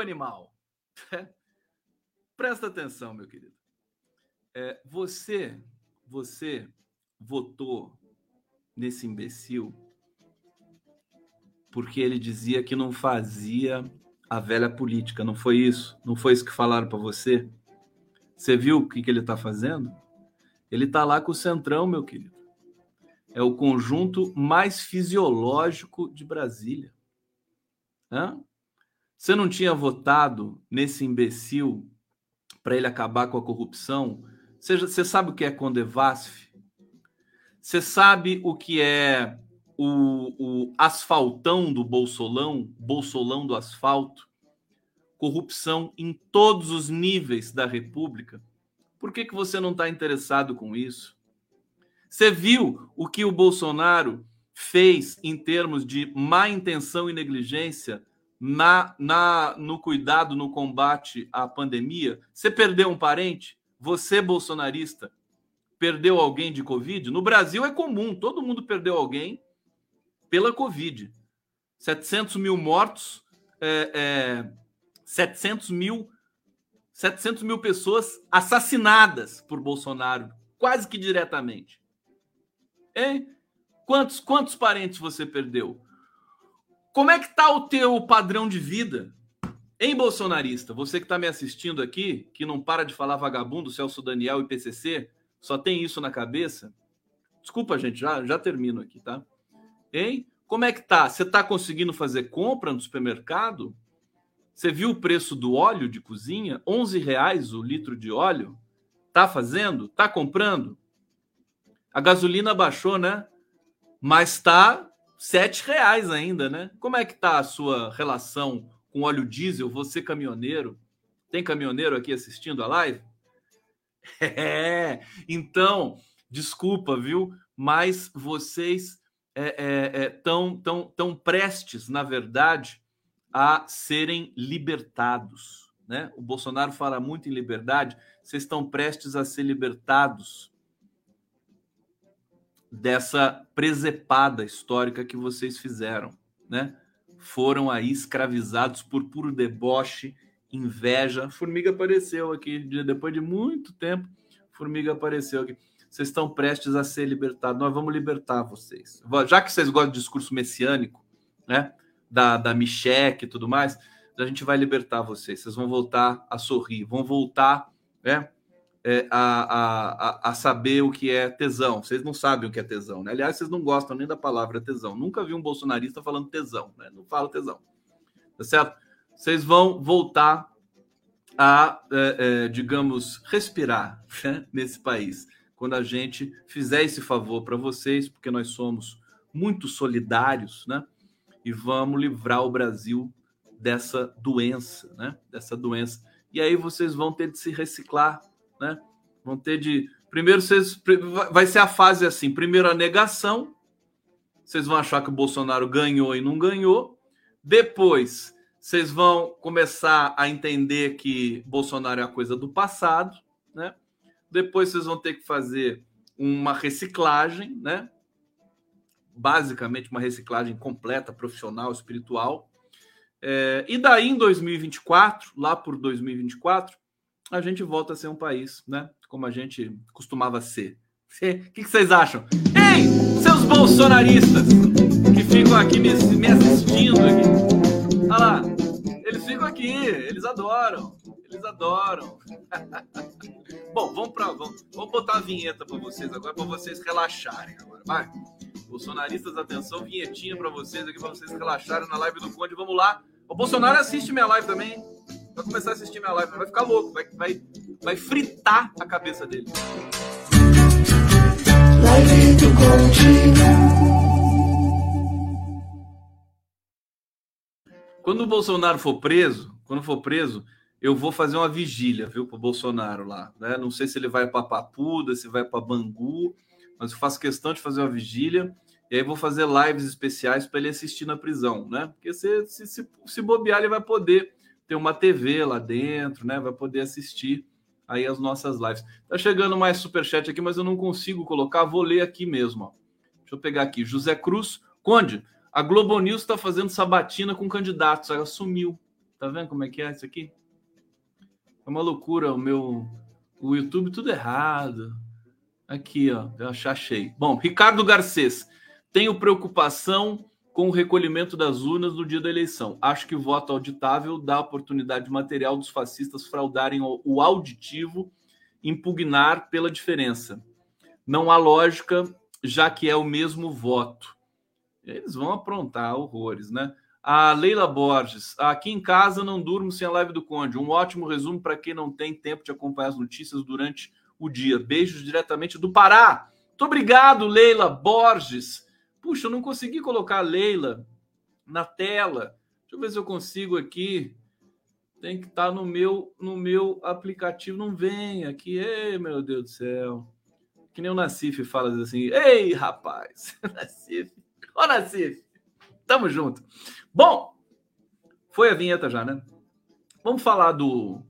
Animal, presta atenção, meu querido. É, você, você votou nesse imbecil porque ele dizia que não fazia a velha política, não foi isso? Não foi isso que falaram para você? Você viu o que, que ele está fazendo? Ele está lá com o Centrão, meu querido. É o conjunto mais fisiológico de Brasília. Hã? Você não tinha votado nesse imbecil para ele acabar com a corrupção? Você, sabe o que é Condevasf? Você sabe o que é o, o asfaltão do Bolsolão, Bolsolão do asfalto? Corrupção em todos os níveis da República. Por que, que você não está interessado com isso? Você viu o que o Bolsonaro fez em termos de má intenção e negligência na, na no cuidado, no combate à pandemia? Você perdeu um parente? Você, bolsonarista, perdeu alguém de Covid? No Brasil é comum, todo mundo perdeu alguém pela Covid. 700 mil mortos, é, é, 700 mil 700 mil pessoas assassinadas por Bolsonaro, quase que diretamente. Hein? Quantos, quantos parentes você perdeu? Como é que tá o teu padrão de vida? Em bolsonarista, você que está me assistindo aqui, que não para de falar vagabundo, Celso Daniel e PCC, só tem isso na cabeça. Desculpa, gente, já, já termino aqui, tá? Hein? Como é que tá? Você está conseguindo fazer compra no supermercado? Você viu o preço do óleo de cozinha? 11 reais o litro de óleo? Tá fazendo? Tá comprando? A gasolina baixou, né? Mas tá 7 reais ainda, né? Como é que tá a sua relação com óleo diesel? Você caminhoneiro? Tem caminhoneiro aqui assistindo a live? É, então, desculpa, viu? Mas vocês é, é, é, tão, tão, tão prestes, na verdade, a serem libertados. Né? O Bolsonaro fala muito em liberdade, vocês estão prestes a ser libertados dessa presepada histórica que vocês fizeram. Né? Foram aí escravizados por puro deboche, inveja. Formiga apareceu aqui, depois de muito tempo, Formiga apareceu aqui. Vocês estão prestes a ser libertados. Nós vamos libertar vocês. Já que vocês gostam de discurso messiânico, né? da, da Micheque e tudo mais, a gente vai libertar vocês. Vocês vão voltar a sorrir, vão voltar né, é, a, a, a saber o que é tesão. Vocês não sabem o que é tesão, né? Aliás, vocês não gostam nem da palavra tesão. Nunca vi um bolsonarista falando tesão, né? Não fala tesão. Tá certo? Vocês vão voltar a, é, é, digamos, respirar né, nesse país. Quando a gente fizer esse favor para vocês, porque nós somos muito solidários, né? e vamos livrar o Brasil dessa doença, né? Dessa doença. E aí vocês vão ter de se reciclar, né? Vão ter de primeiro vocês vai ser a fase assim, primeiro a negação. Vocês vão achar que o Bolsonaro ganhou e não ganhou. Depois vocês vão começar a entender que Bolsonaro é a coisa do passado, né? Depois vocês vão ter que fazer uma reciclagem, né? basicamente uma reciclagem completa, profissional, espiritual. É, e daí, em 2024, lá por 2024, a gente volta a ser um país, né? Como a gente costumava ser. O que, que vocês acham? Ei, seus bolsonaristas que ficam aqui me, me assistindo aqui. Olha lá, eles ficam aqui, eles adoram, eles adoram. Bom, vamos para vamos, vamos botar a vinheta para vocês agora, para vocês relaxarem agora, vai. Bolsonaristas, atenção, vinhetinha para vocês aqui, para vocês relaxarem na live do Conde. Vamos lá. O Bolsonaro assiste minha live também. Vai começar a assistir minha live, vai ficar louco, vai, vai, vai fritar a cabeça dele. Quando o Bolsonaro for preso, quando for preso, eu vou fazer uma vigília, viu, pro Bolsonaro lá, né? Não sei se ele vai para Papuda, se vai para Bangu, mas eu faço questão de fazer uma vigília e aí vou fazer lives especiais para ele assistir na prisão, né? Porque se, se, se, se bobear, ele vai poder ter uma TV lá dentro, né? Vai poder assistir aí as nossas lives. Tá chegando mais super chat aqui, mas eu não consigo colocar, vou ler aqui mesmo, ó. Deixa eu pegar aqui. José Cruz, Conde, a Globo News está fazendo sabatina com candidatos, ela sumiu. Tá vendo como é que é isso aqui? É uma loucura o meu o YouTube tudo errado. Aqui, ó, eu achei. Bom, Ricardo Garcês. Tenho preocupação com o recolhimento das urnas no dia da eleição. Acho que o voto auditável dá oportunidade material dos fascistas fraudarem o auditivo, impugnar pela diferença. Não há lógica, já que é o mesmo voto. Eles vão aprontar horrores, né? A Leila Borges, aqui em casa não durmo sem a live do Conde. Um ótimo resumo para quem não tem tempo de acompanhar as notícias durante o dia. Beijos diretamente do Pará. Muito obrigado, Leila Borges. Puxa, eu não consegui colocar a Leila na tela. Deixa eu ver se eu consigo aqui. Tem que estar tá no meu no meu aplicativo. Não vem aqui. Ei, meu Deus do céu. Que nem o Nassif fala assim. Ei, rapaz. Nassif. Ô, Nassif. Tamo junto. Bom, Foi a vinheta já, né? Vamos falar do,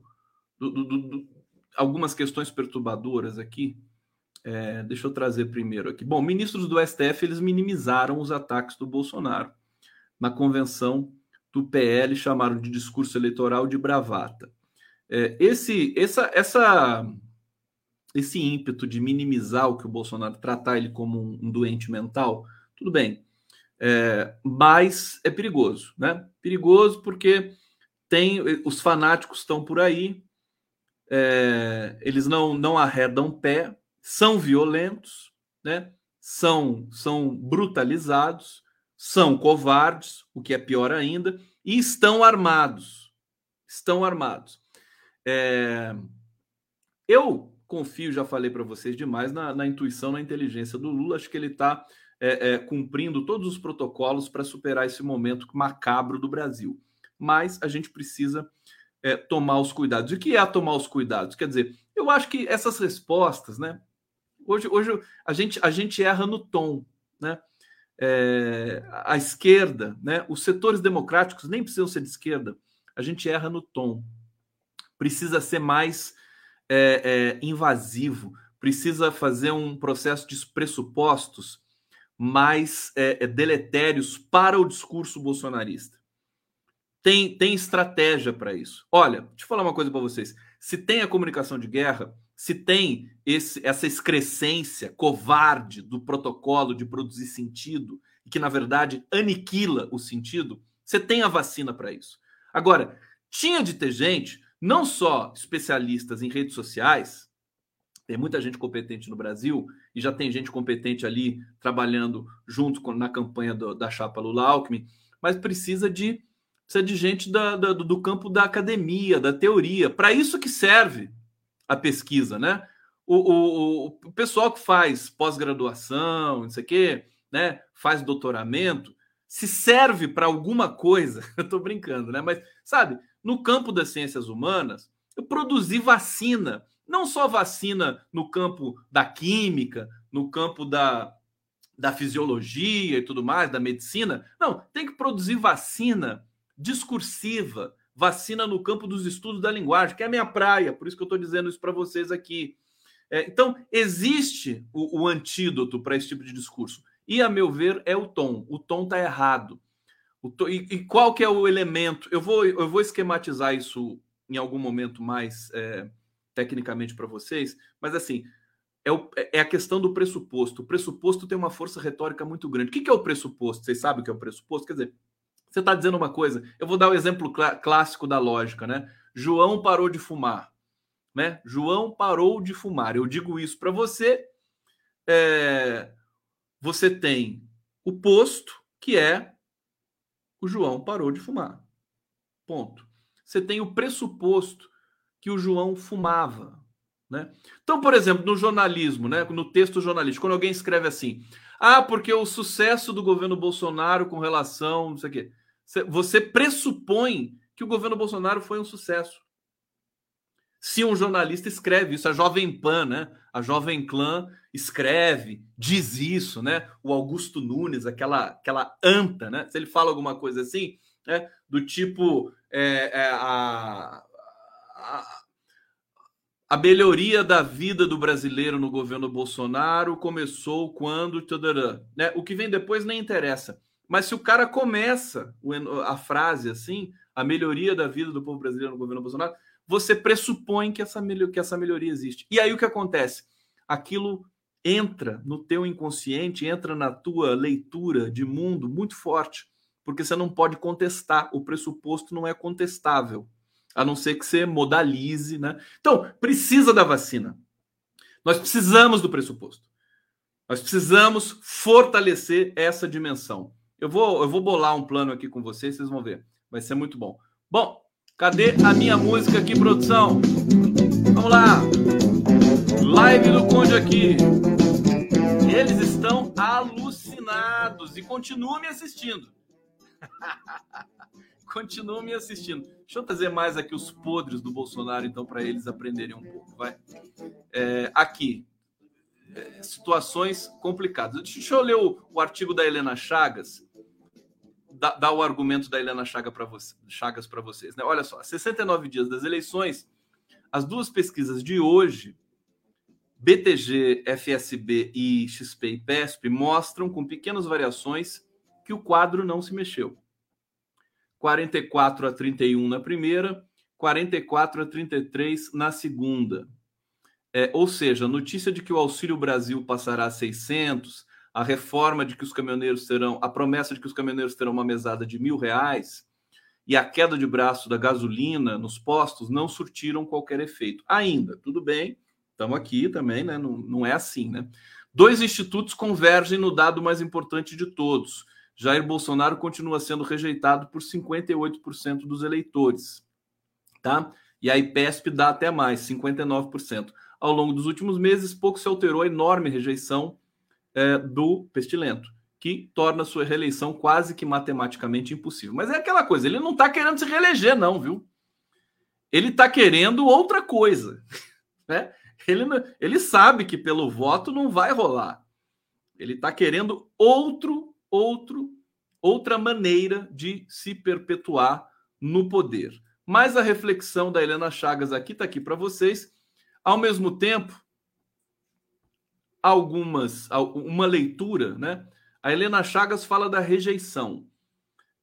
do, do, do algumas questões perturbadoras aqui. É, deixa eu trazer primeiro aqui. Bom, ministros do STF eles minimizaram os ataques do Bolsonaro na convenção do PL, chamaram de discurso eleitoral de bravata. É, esse, essa, essa, esse ímpeto de minimizar o que o Bolsonaro tratar ele como um, um doente mental, tudo bem, é, mas é perigoso, né? Perigoso porque tem os fanáticos estão por aí, é, eles não não arredam pé, são violentos, né? São são brutalizados, são covardes, o que é pior ainda, e estão armados. Estão armados. É, eu confio, já falei para vocês demais, na, na, intuição, na inteligência do Lula. Acho que ele está é, é, cumprindo todos os protocolos para superar esse momento macabro do Brasil. Mas a gente precisa é, tomar os cuidados. E o que é tomar os cuidados? Quer dizer, eu acho que essas respostas, né? Hoje, hoje a, gente, a gente erra no tom, né? É, a esquerda, né? Os setores democráticos nem precisam ser de esquerda. A gente erra no tom. Precisa ser mais é, é, invasivo. Precisa fazer um processo de pressupostos mais é, é, deletérios para o discurso bolsonarista. Tem, tem estratégia para isso. Olha, deixa eu falar uma coisa para vocês. Se tem a comunicação de guerra, se tem esse, essa excrescência covarde do protocolo de produzir sentido, que na verdade aniquila o sentido, você tem a vacina para isso. Agora, tinha de ter gente, não só especialistas em redes sociais, tem muita gente competente no Brasil e já tem gente competente ali trabalhando junto com, na campanha do, da chapa Lula Alckmin, mas precisa de precisa de gente da, da, do campo da academia, da teoria. Para isso que serve a pesquisa, né? O, o, o pessoal que faz pós-graduação, não sei o quê, né? Faz doutoramento, se serve para alguma coisa, eu estou brincando, né? Mas, sabe, no campo das ciências humanas, eu produzi vacina não só vacina no campo da química, no campo da, da fisiologia e tudo mais, da medicina. Não, tem que produzir vacina discursiva, vacina no campo dos estudos da linguagem, que é a minha praia, por isso que eu estou dizendo isso para vocês aqui. É, então, existe o, o antídoto para esse tipo de discurso. E, a meu ver, é o tom. O tom está errado. E, e, qual que é o elemento? Eu vou, eu vou esquematizar isso em algum momento mais é, tecnicamente para vocês, mas assim, é, o, é, a questão do pressuposto. O pressuposto tem uma força retórica muito grande. O que, que é o pressuposto? Vocês sabem o que é o pressuposto? Quer dizer, você está dizendo uma coisa. Eu vou dar o um exemplo clá clássico da lógica, né? João parou de fumar, né? João parou de fumar. Eu digo isso para você. É, você tem o posto que é o João parou de fumar. Ponto. Você tem o pressuposto que o João fumava. Né? Então, por exemplo, no jornalismo, né, no texto jornalístico, quando alguém escreve assim, ah, porque o sucesso do governo Bolsonaro com relação, não sei o quê, você pressupõe que o governo Bolsonaro foi um sucesso. Se um jornalista escreve isso, a Jovem Pan, né? A Jovem Clã escreve, diz isso, né? O Augusto Nunes, aquela, aquela anta, né? Se ele fala alguma coisa assim, né? Do tipo é, é, a, a, melhoria da vida do brasileiro no governo Bolsonaro começou quando. Né? O que vem depois nem interessa. Mas se o cara começa a frase assim, a melhoria da vida do povo brasileiro no governo Bolsonaro, você pressupõe que essa, que essa melhoria existe. E aí o que acontece? Aquilo entra no teu inconsciente, entra na tua leitura de mundo muito forte, porque você não pode contestar, o pressuposto não é contestável a não ser que você modalize, né? Então, precisa da vacina. Nós precisamos do pressuposto. Nós precisamos fortalecer essa dimensão. Eu vou, eu vou bolar um plano aqui com vocês, vocês vão ver. Vai ser muito bom. Bom, cadê a minha música aqui, produção? Vamos lá. Live do Conde aqui. Eles estão alucinados e continuam me assistindo. continuam me assistindo. Deixa eu trazer mais aqui os podres do Bolsonaro, então, para eles aprenderem um pouco. Vai. É, aqui, é, situações complicadas. Deixa eu ler o, o artigo da Helena Chagas, dar, o argumento da Helena Chaga você, Chagas para vocês. Né? Olha só, 69 dias das eleições, as duas pesquisas de hoje, BTG, FSB e XP e PESP, mostram com pequenas variações que o quadro não se mexeu. 44 a 31 na primeira, 44 a 33 na segunda. É, ou seja, a notícia de que o Auxílio Brasil passará a 600, a reforma de que os caminhoneiros terão, a promessa de que os caminhoneiros terão uma mesada de mil reais e a queda de braço da gasolina nos postos não surtiram qualquer efeito. Ainda, tudo bem, estamos aqui também, né? Não, não é assim, né? Dois institutos convergem no dado mais importante de todos. Jair Bolsonaro continua sendo rejeitado por 58% dos eleitores, tá? E a IPESP dá até mais, 59%. Ao longo dos últimos meses, pouco se alterou a enorme rejeição é, do Pestilento, que torna sua reeleição quase que matematicamente impossível. Mas é aquela coisa, ele não está querendo se reeleger, não, viu? Ele está querendo outra coisa. Né? Ele, ele sabe que pelo voto não vai rolar. Ele está querendo outro, outro, outra maneira de se perpetuar no poder. Mas a reflexão da Helena Chagas aqui está aqui para vocês ao mesmo tempo, algumas uma leitura, né? A Helena Chagas fala da rejeição.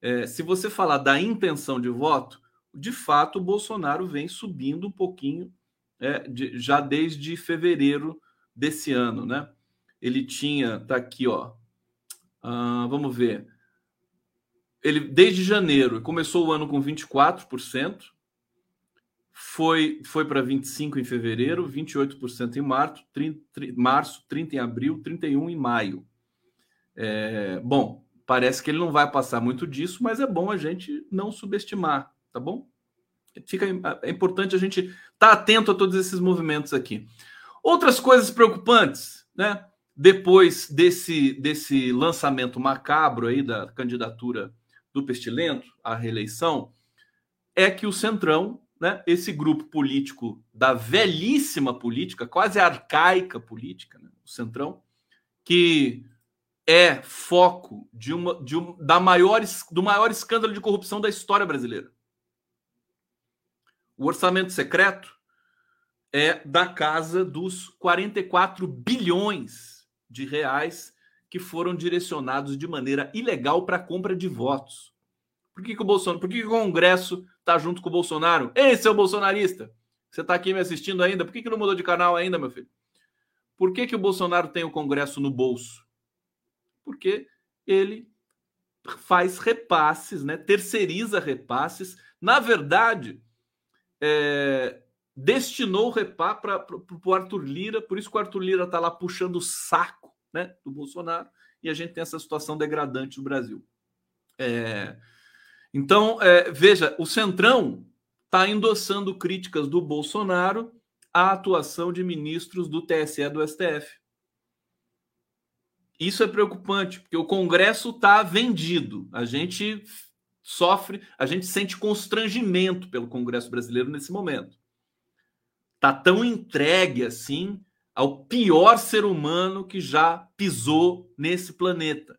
É, se você falar da intenção de voto, de fato o Bolsonaro vem subindo um pouquinho é, de, já desde fevereiro desse ano, né? Ele tinha, tá aqui, ó. Uh, vamos ver. Ele desde janeiro começou o ano com 24%, foi, foi para 25 em fevereiro, 28% em março 30, março, 30 em abril, 31 em maio. É, bom, parece que ele não vai passar muito disso, mas é bom a gente não subestimar, tá bom? Fica, é importante a gente estar tá atento a todos esses movimentos aqui. Outras coisas preocupantes, né? Depois desse, desse lançamento macabro aí da candidatura do Pestilento à reeleição, é que o Centrão né, esse grupo político da velhíssima política, quase arcaica política, né, o Centrão, que é foco de uma, de um, da maior, do maior escândalo de corrupção da história brasileira. O orçamento secreto é da casa dos 44 bilhões de reais que foram direcionados de maneira ilegal para a compra de votos. Por que, que o Bolsonaro, por que, que o Congresso está junto com o Bolsonaro? Ei, seu bolsonarista, você está aqui me assistindo ainda? Por que, que não mudou de canal ainda, meu filho? Por que, que o Bolsonaro tem o Congresso no bolso? Porque ele faz repasses, né? terceiriza repasses. Na verdade, é, destinou o repá para o Arthur Lira, por isso que o Arthur Lira está lá puxando o saco né, do Bolsonaro, e a gente tem essa situação degradante no Brasil. É, então, é, veja, o Centrão está endossando críticas do Bolsonaro à atuação de ministros do TSE do STF. Isso é preocupante, porque o Congresso está vendido. A gente sofre, a gente sente constrangimento pelo Congresso brasileiro nesse momento. Está tão entregue assim ao pior ser humano que já pisou nesse planeta.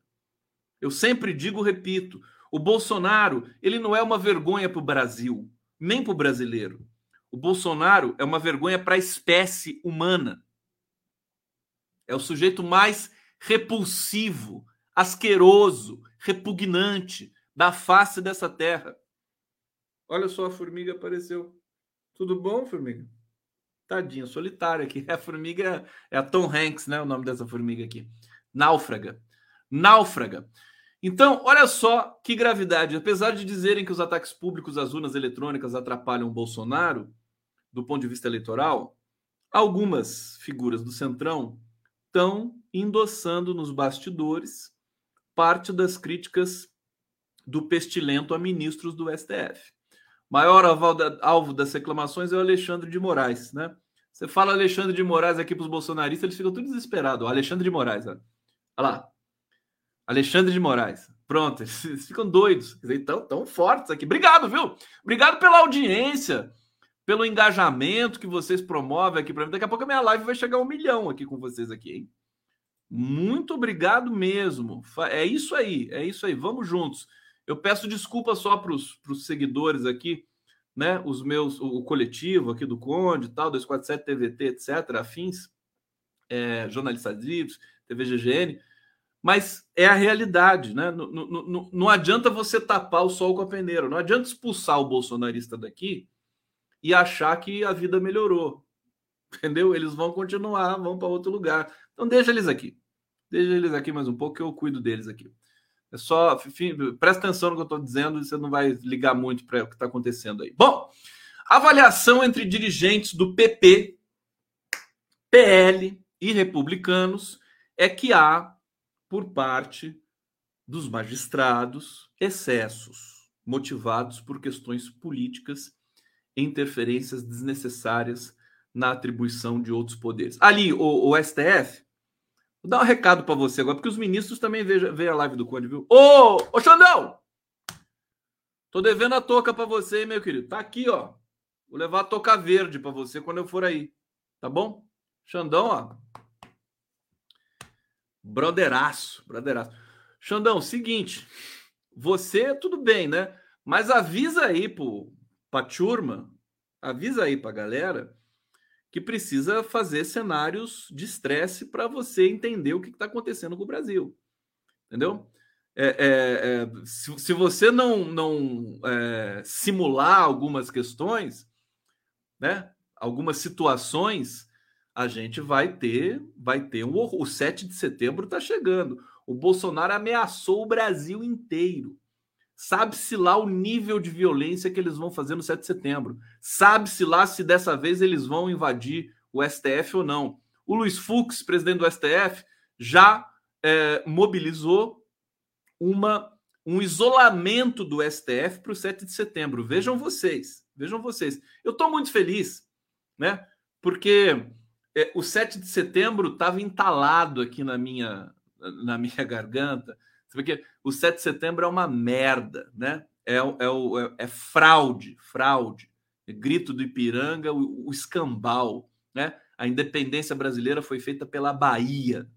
Eu sempre digo, repito, o Bolsonaro, ele não é uma vergonha para o Brasil, nem para o brasileiro. O Bolsonaro é uma vergonha para a espécie humana. É o sujeito mais repulsivo, asqueroso, repugnante da face dessa terra. Olha só, a formiga apareceu. Tudo bom, formiga? Tadinha, solitária aqui. A formiga é a Tom Hanks, né? O nome dessa formiga aqui. Náufraga. Náufraga. Então, olha só que gravidade. Apesar de dizerem que os ataques públicos às urnas eletrônicas atrapalham Bolsonaro, do ponto de vista eleitoral, algumas figuras do Centrão estão endossando nos bastidores parte das críticas do pestilento a ministros do STF. Maior alvo das reclamações é o Alexandre de Moraes, né? Você fala Alexandre de Moraes aqui para os bolsonaristas, eles ficam tudo desesperados. O Alexandre de Moraes, olha lá. Alexandre de Moraes. Pronto, eles ficam doidos. Estão tão fortes aqui. Obrigado, viu? Obrigado pela audiência, pelo engajamento que vocês promovem aqui para mim. Daqui a pouco a minha live vai chegar a um milhão aqui com vocês aqui, hein? Muito obrigado mesmo. É isso aí, é isso aí. Vamos juntos. Eu peço desculpa só para os seguidores aqui, né? Os meus, o, coletivo aqui do Conde, tal, 247 TVT, etc., afins, é, jornalistas livres, TV GGN, mas é a realidade, né? Não, não, não, adianta você tapar o sol com a peneira, não adianta expulsar o bolsonarista daqui e achar que a vida melhorou, entendeu? Eles vão continuar, vão para outro lugar. Então deixa eles aqui, deixa eles aqui mais um pouco que eu cuido deles aqui. É só, enfim, presta atenção no que eu estou dizendo, você não vai ligar muito para o que está acontecendo aí. Bom, avaliação entre dirigentes do PP, PL e republicanos é que há, por parte dos magistrados, excessos motivados por questões políticas e interferências desnecessárias na atribuição de outros poderes. Ali, o, o STF Vou dar um recado para você agora, porque os ministros também veem a live do Conde, viu? Ô, ô Xandão! Tô devendo a toca para você, meu querido. Tá aqui, ó. Vou levar a toca verde para você quando eu for aí. Tá bom? Xandão, ó. Brotheraço, brotheraço. Xandão, seguinte. Você, tudo bem, né? Mas avisa aí pro, pra turma, avisa aí pra galera que precisa fazer cenários de estresse para você entender o que está acontecendo com o Brasil. Entendeu? É, é, é, se, se, você não, não é, simular algumas questões, né, algumas situações, a gente vai ter, vai ter um o 7 de setembro está chegando. O Bolsonaro ameaçou o Brasil inteiro. Sabe-se lá o nível de violência que eles vão fazer no 7 de setembro. Sabe-se lá se dessa vez eles vão invadir o STF ou não. O Luiz Fux, presidente do STF, já é, mobilizou uma, um isolamento do STF para o 7 de setembro. Vejam vocês, vejam vocês. Eu estou muito feliz, né? Porque é, o 7 de setembro estava entalado aqui na minha, na minha garganta porque o 7 de setembro é uma merda, né? É, é, é, é fraude, fraude. É grito do Ipiranga, o, o escambau, né? A independência brasileira foi feita pela Bahia,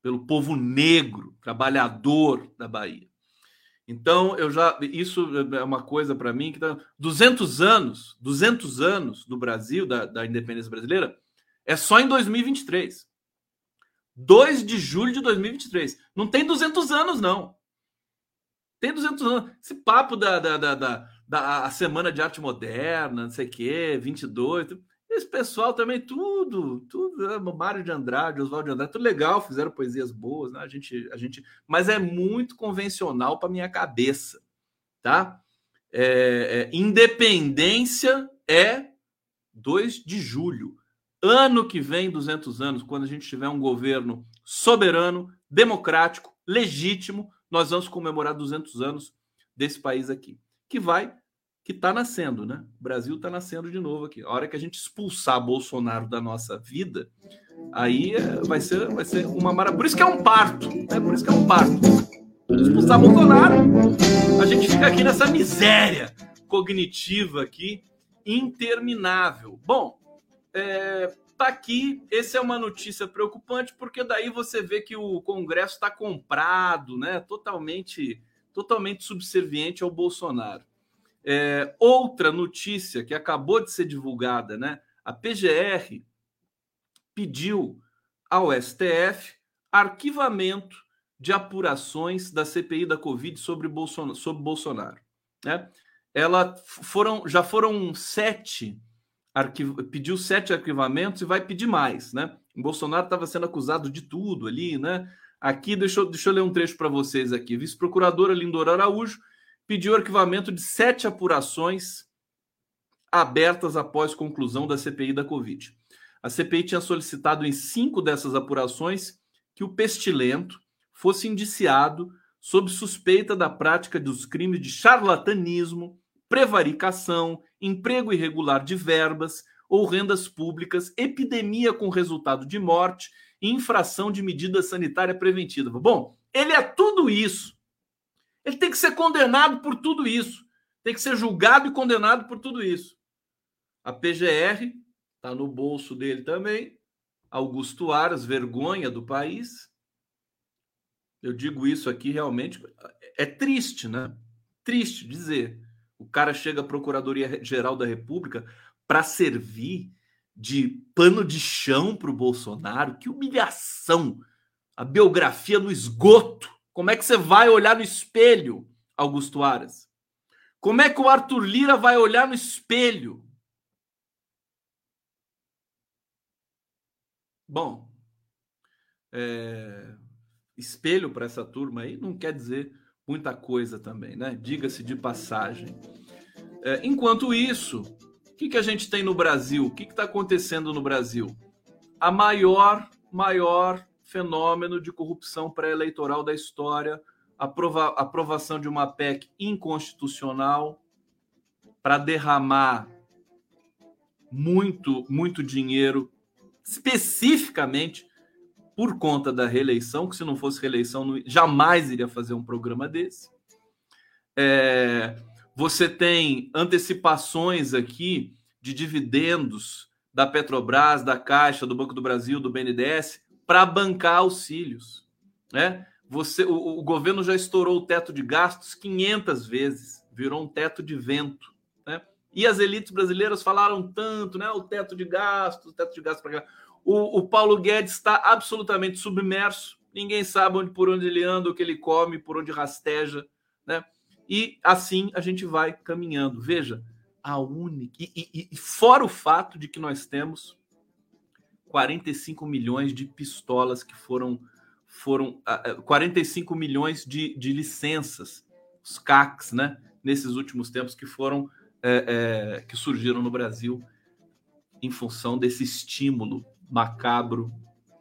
pelo povo negro, trabalhador da Bahia. Então, eu já isso é uma coisa para mim que tá 200 anos, 200 anos do Brasil da, da independência brasileira é só em 2023. 2 de julho de 2023. Não tem 200 anos, não. Tem 200 anos. Esse papo da, da, da, da, da a Semana de Arte Moderna, não sei o quê, 22. Esse pessoal também, tudo, tudo. É, Mário de Andrade, Oswaldo de Andrade, tudo legal, fizeram poesias boas, né? A gente, a gente, mas é muito convencional para minha cabeça, tá? É, é, independência é 2 de julho. Ano que vem, 200 anos, quando a gente tiver um governo soberano, democrático, legítimo, nós vamos comemorar 200 anos desse país aqui, que vai, que está nascendo, né? O Brasil está nascendo de novo aqui. A hora que a gente expulsar Bolsonaro da nossa vida, aí é, vai ser, vai ser uma maravilha. Por isso que é um parto, né? Por isso que é um parto. Expulsar Bolsonaro, a gente fica aqui nessa miséria cognitiva aqui interminável. Bom, é, tá aqui. Essa é uma notícia preocupante, porque daí você vê que o Congresso está comprado, né? Totalmente, totalmente subserviente ao Bolsonaro. É, outra notícia que acabou de ser divulgada, né? A PGR pediu ao STF arquivamento de apurações da CPI da Covid sobre Bolsonaro. Sobre Bolsonaro né? Ela foram, já foram sete pediu sete arquivamentos e vai pedir mais, né? O Bolsonaro estava sendo acusado de tudo ali, né? Aqui, deixa eu, deixa eu ler um trecho para vocês aqui. Vice-procuradora Lindor Araújo pediu arquivamento de sete apurações abertas após conclusão da CPI da Covid. A CPI tinha solicitado em cinco dessas apurações que o pestilento fosse indiciado sob suspeita da prática dos crimes de charlatanismo, prevaricação, emprego irregular de verbas ou rendas públicas, epidemia com resultado de morte infração de medida sanitária preventiva. Bom, ele é tudo isso. Ele tem que ser condenado por tudo isso. Tem que ser julgado e condenado por tudo isso. A PGR está no bolso dele também. Augusto Aras, vergonha do país. Eu digo isso aqui realmente é triste, né? Triste dizer. O cara chega à Procuradoria-Geral da República para servir de pano de chão para o Bolsonaro. Que humilhação! A biografia no esgoto. Como é que você vai olhar no espelho, Augusto Aras? Como é que o Arthur Lira vai olhar no espelho? Bom, é, espelho para essa turma aí não quer dizer muita coisa também, né? Diga-se de passagem. É, enquanto isso, o que, que a gente tem no Brasil? O que está acontecendo no Brasil? A maior, maior fenômeno de corrupção pré-eleitoral da história, aprova aprovação de uma PEC inconstitucional para derramar muito, muito dinheiro, especificamente por conta da reeleição, que se não fosse reeleição, não, jamais iria fazer um programa desse. É, você tem antecipações aqui de dividendos da Petrobras, da Caixa, do Banco do Brasil, do BNDES, para bancar auxílios. Né? Você, o, o, governo já estourou o teto de gastos 500 vezes, virou um teto de vento. Né? E as elites brasileiras falaram tanto, né? O teto de gastos, o teto de gastos para. O, o Paulo Guedes está absolutamente submerso. Ninguém sabe onde, por onde ele anda, o que ele come, por onde rasteja, né? E assim a gente vai caminhando. Veja, a única. E, e, e, fora o fato de que nós temos 45 milhões de pistolas que foram. foram 45 milhões de, de licenças, os CACs, né? Nesses últimos tempos que foram. É, é, que surgiram no Brasil em função desse estímulo macabro,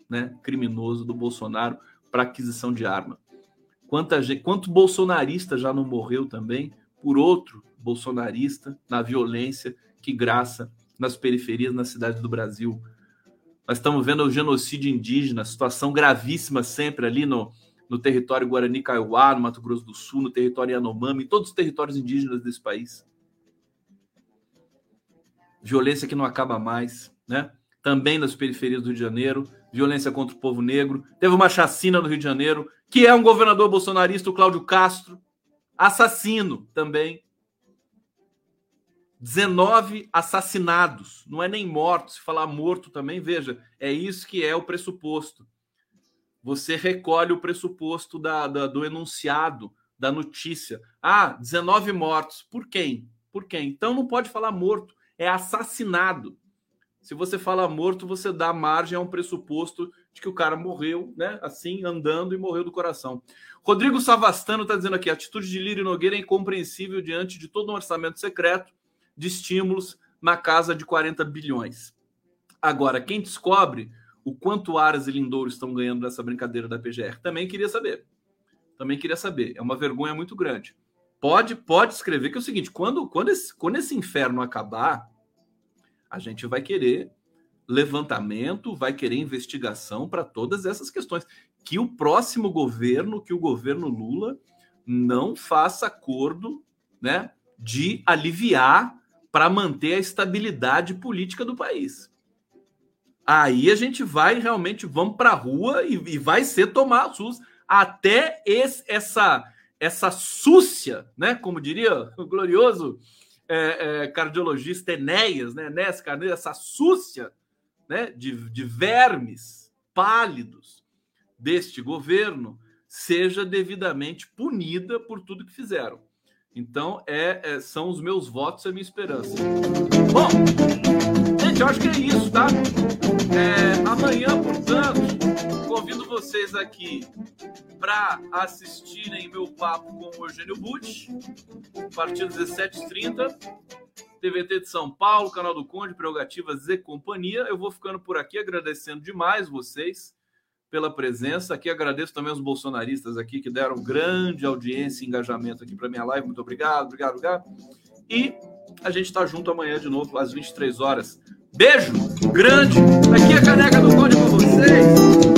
né, criminoso do Bolsonaro para aquisição de arma. Quanta gente, quanto bolsonarista já não morreu também por outro bolsonarista na violência que graça nas periferias, nas cidades do Brasil. Nós estamos vendo o genocídio indígena, situação gravíssima sempre ali no, no território Guarani Kaiowá, no Mato Grosso do Sul, no território Yanomami, em todos os territórios indígenas desse país. Violência que não acaba mais, né? Também nas periferias do Rio de Janeiro, violência contra o povo negro. Teve uma chacina no Rio de Janeiro, que é um governador bolsonarista, o Cláudio Castro, assassino também. 19 assassinados, não é nem morto, se falar morto também, veja, é isso que é o pressuposto. Você recolhe o pressuposto da, da, do enunciado, da notícia. Ah, 19 mortos. Por quem? Por quem? Então não pode falar morto, é assassinado. Se você fala morto, você dá margem a um pressuposto de que o cara morreu, né? Assim, andando e morreu do coração. Rodrigo Savastano está dizendo aqui: a atitude de Lírio Nogueira é incompreensível diante de todo um orçamento secreto de estímulos na casa de 40 bilhões. Agora, quem descobre o quanto Aras e Lindouro estão ganhando nessa brincadeira da PGR também queria saber. Também queria saber. É uma vergonha muito grande. Pode, pode escrever que é o seguinte: quando, quando, esse, quando esse inferno acabar, a gente vai querer levantamento, vai querer investigação para todas essas questões. Que o próximo governo, que o governo Lula, não faça acordo né, de aliviar para manter a estabilidade política do país. Aí a gente vai realmente, vamos para a rua e, e, vai ser tomar SUS até esse, essa essa súcia, né, como diria o glorioso é, é, cardiologista Enéas, né, Enéas Carneiro, essa súcia né, de, de vermes pálidos deste governo seja devidamente punida por tudo que fizeram. Então, é, é, são os meus votos e a minha esperança. Bom, gente, eu acho que é isso, tá? É, amanhã, portanto, convido vocês aqui para assistirem meu papo com o Eugênio Butch, a partir das 17h30. TVT de São Paulo, canal do Conde, Prerrogativas e Companhia. Eu vou ficando por aqui agradecendo demais vocês pela presença. Aqui agradeço também os bolsonaristas aqui que deram grande audiência e engajamento aqui para minha live. Muito obrigado, obrigado, obrigado. E a gente está junto amanhã de novo às 23 horas. Beijo grande. Aqui é a caneca do Conde com você.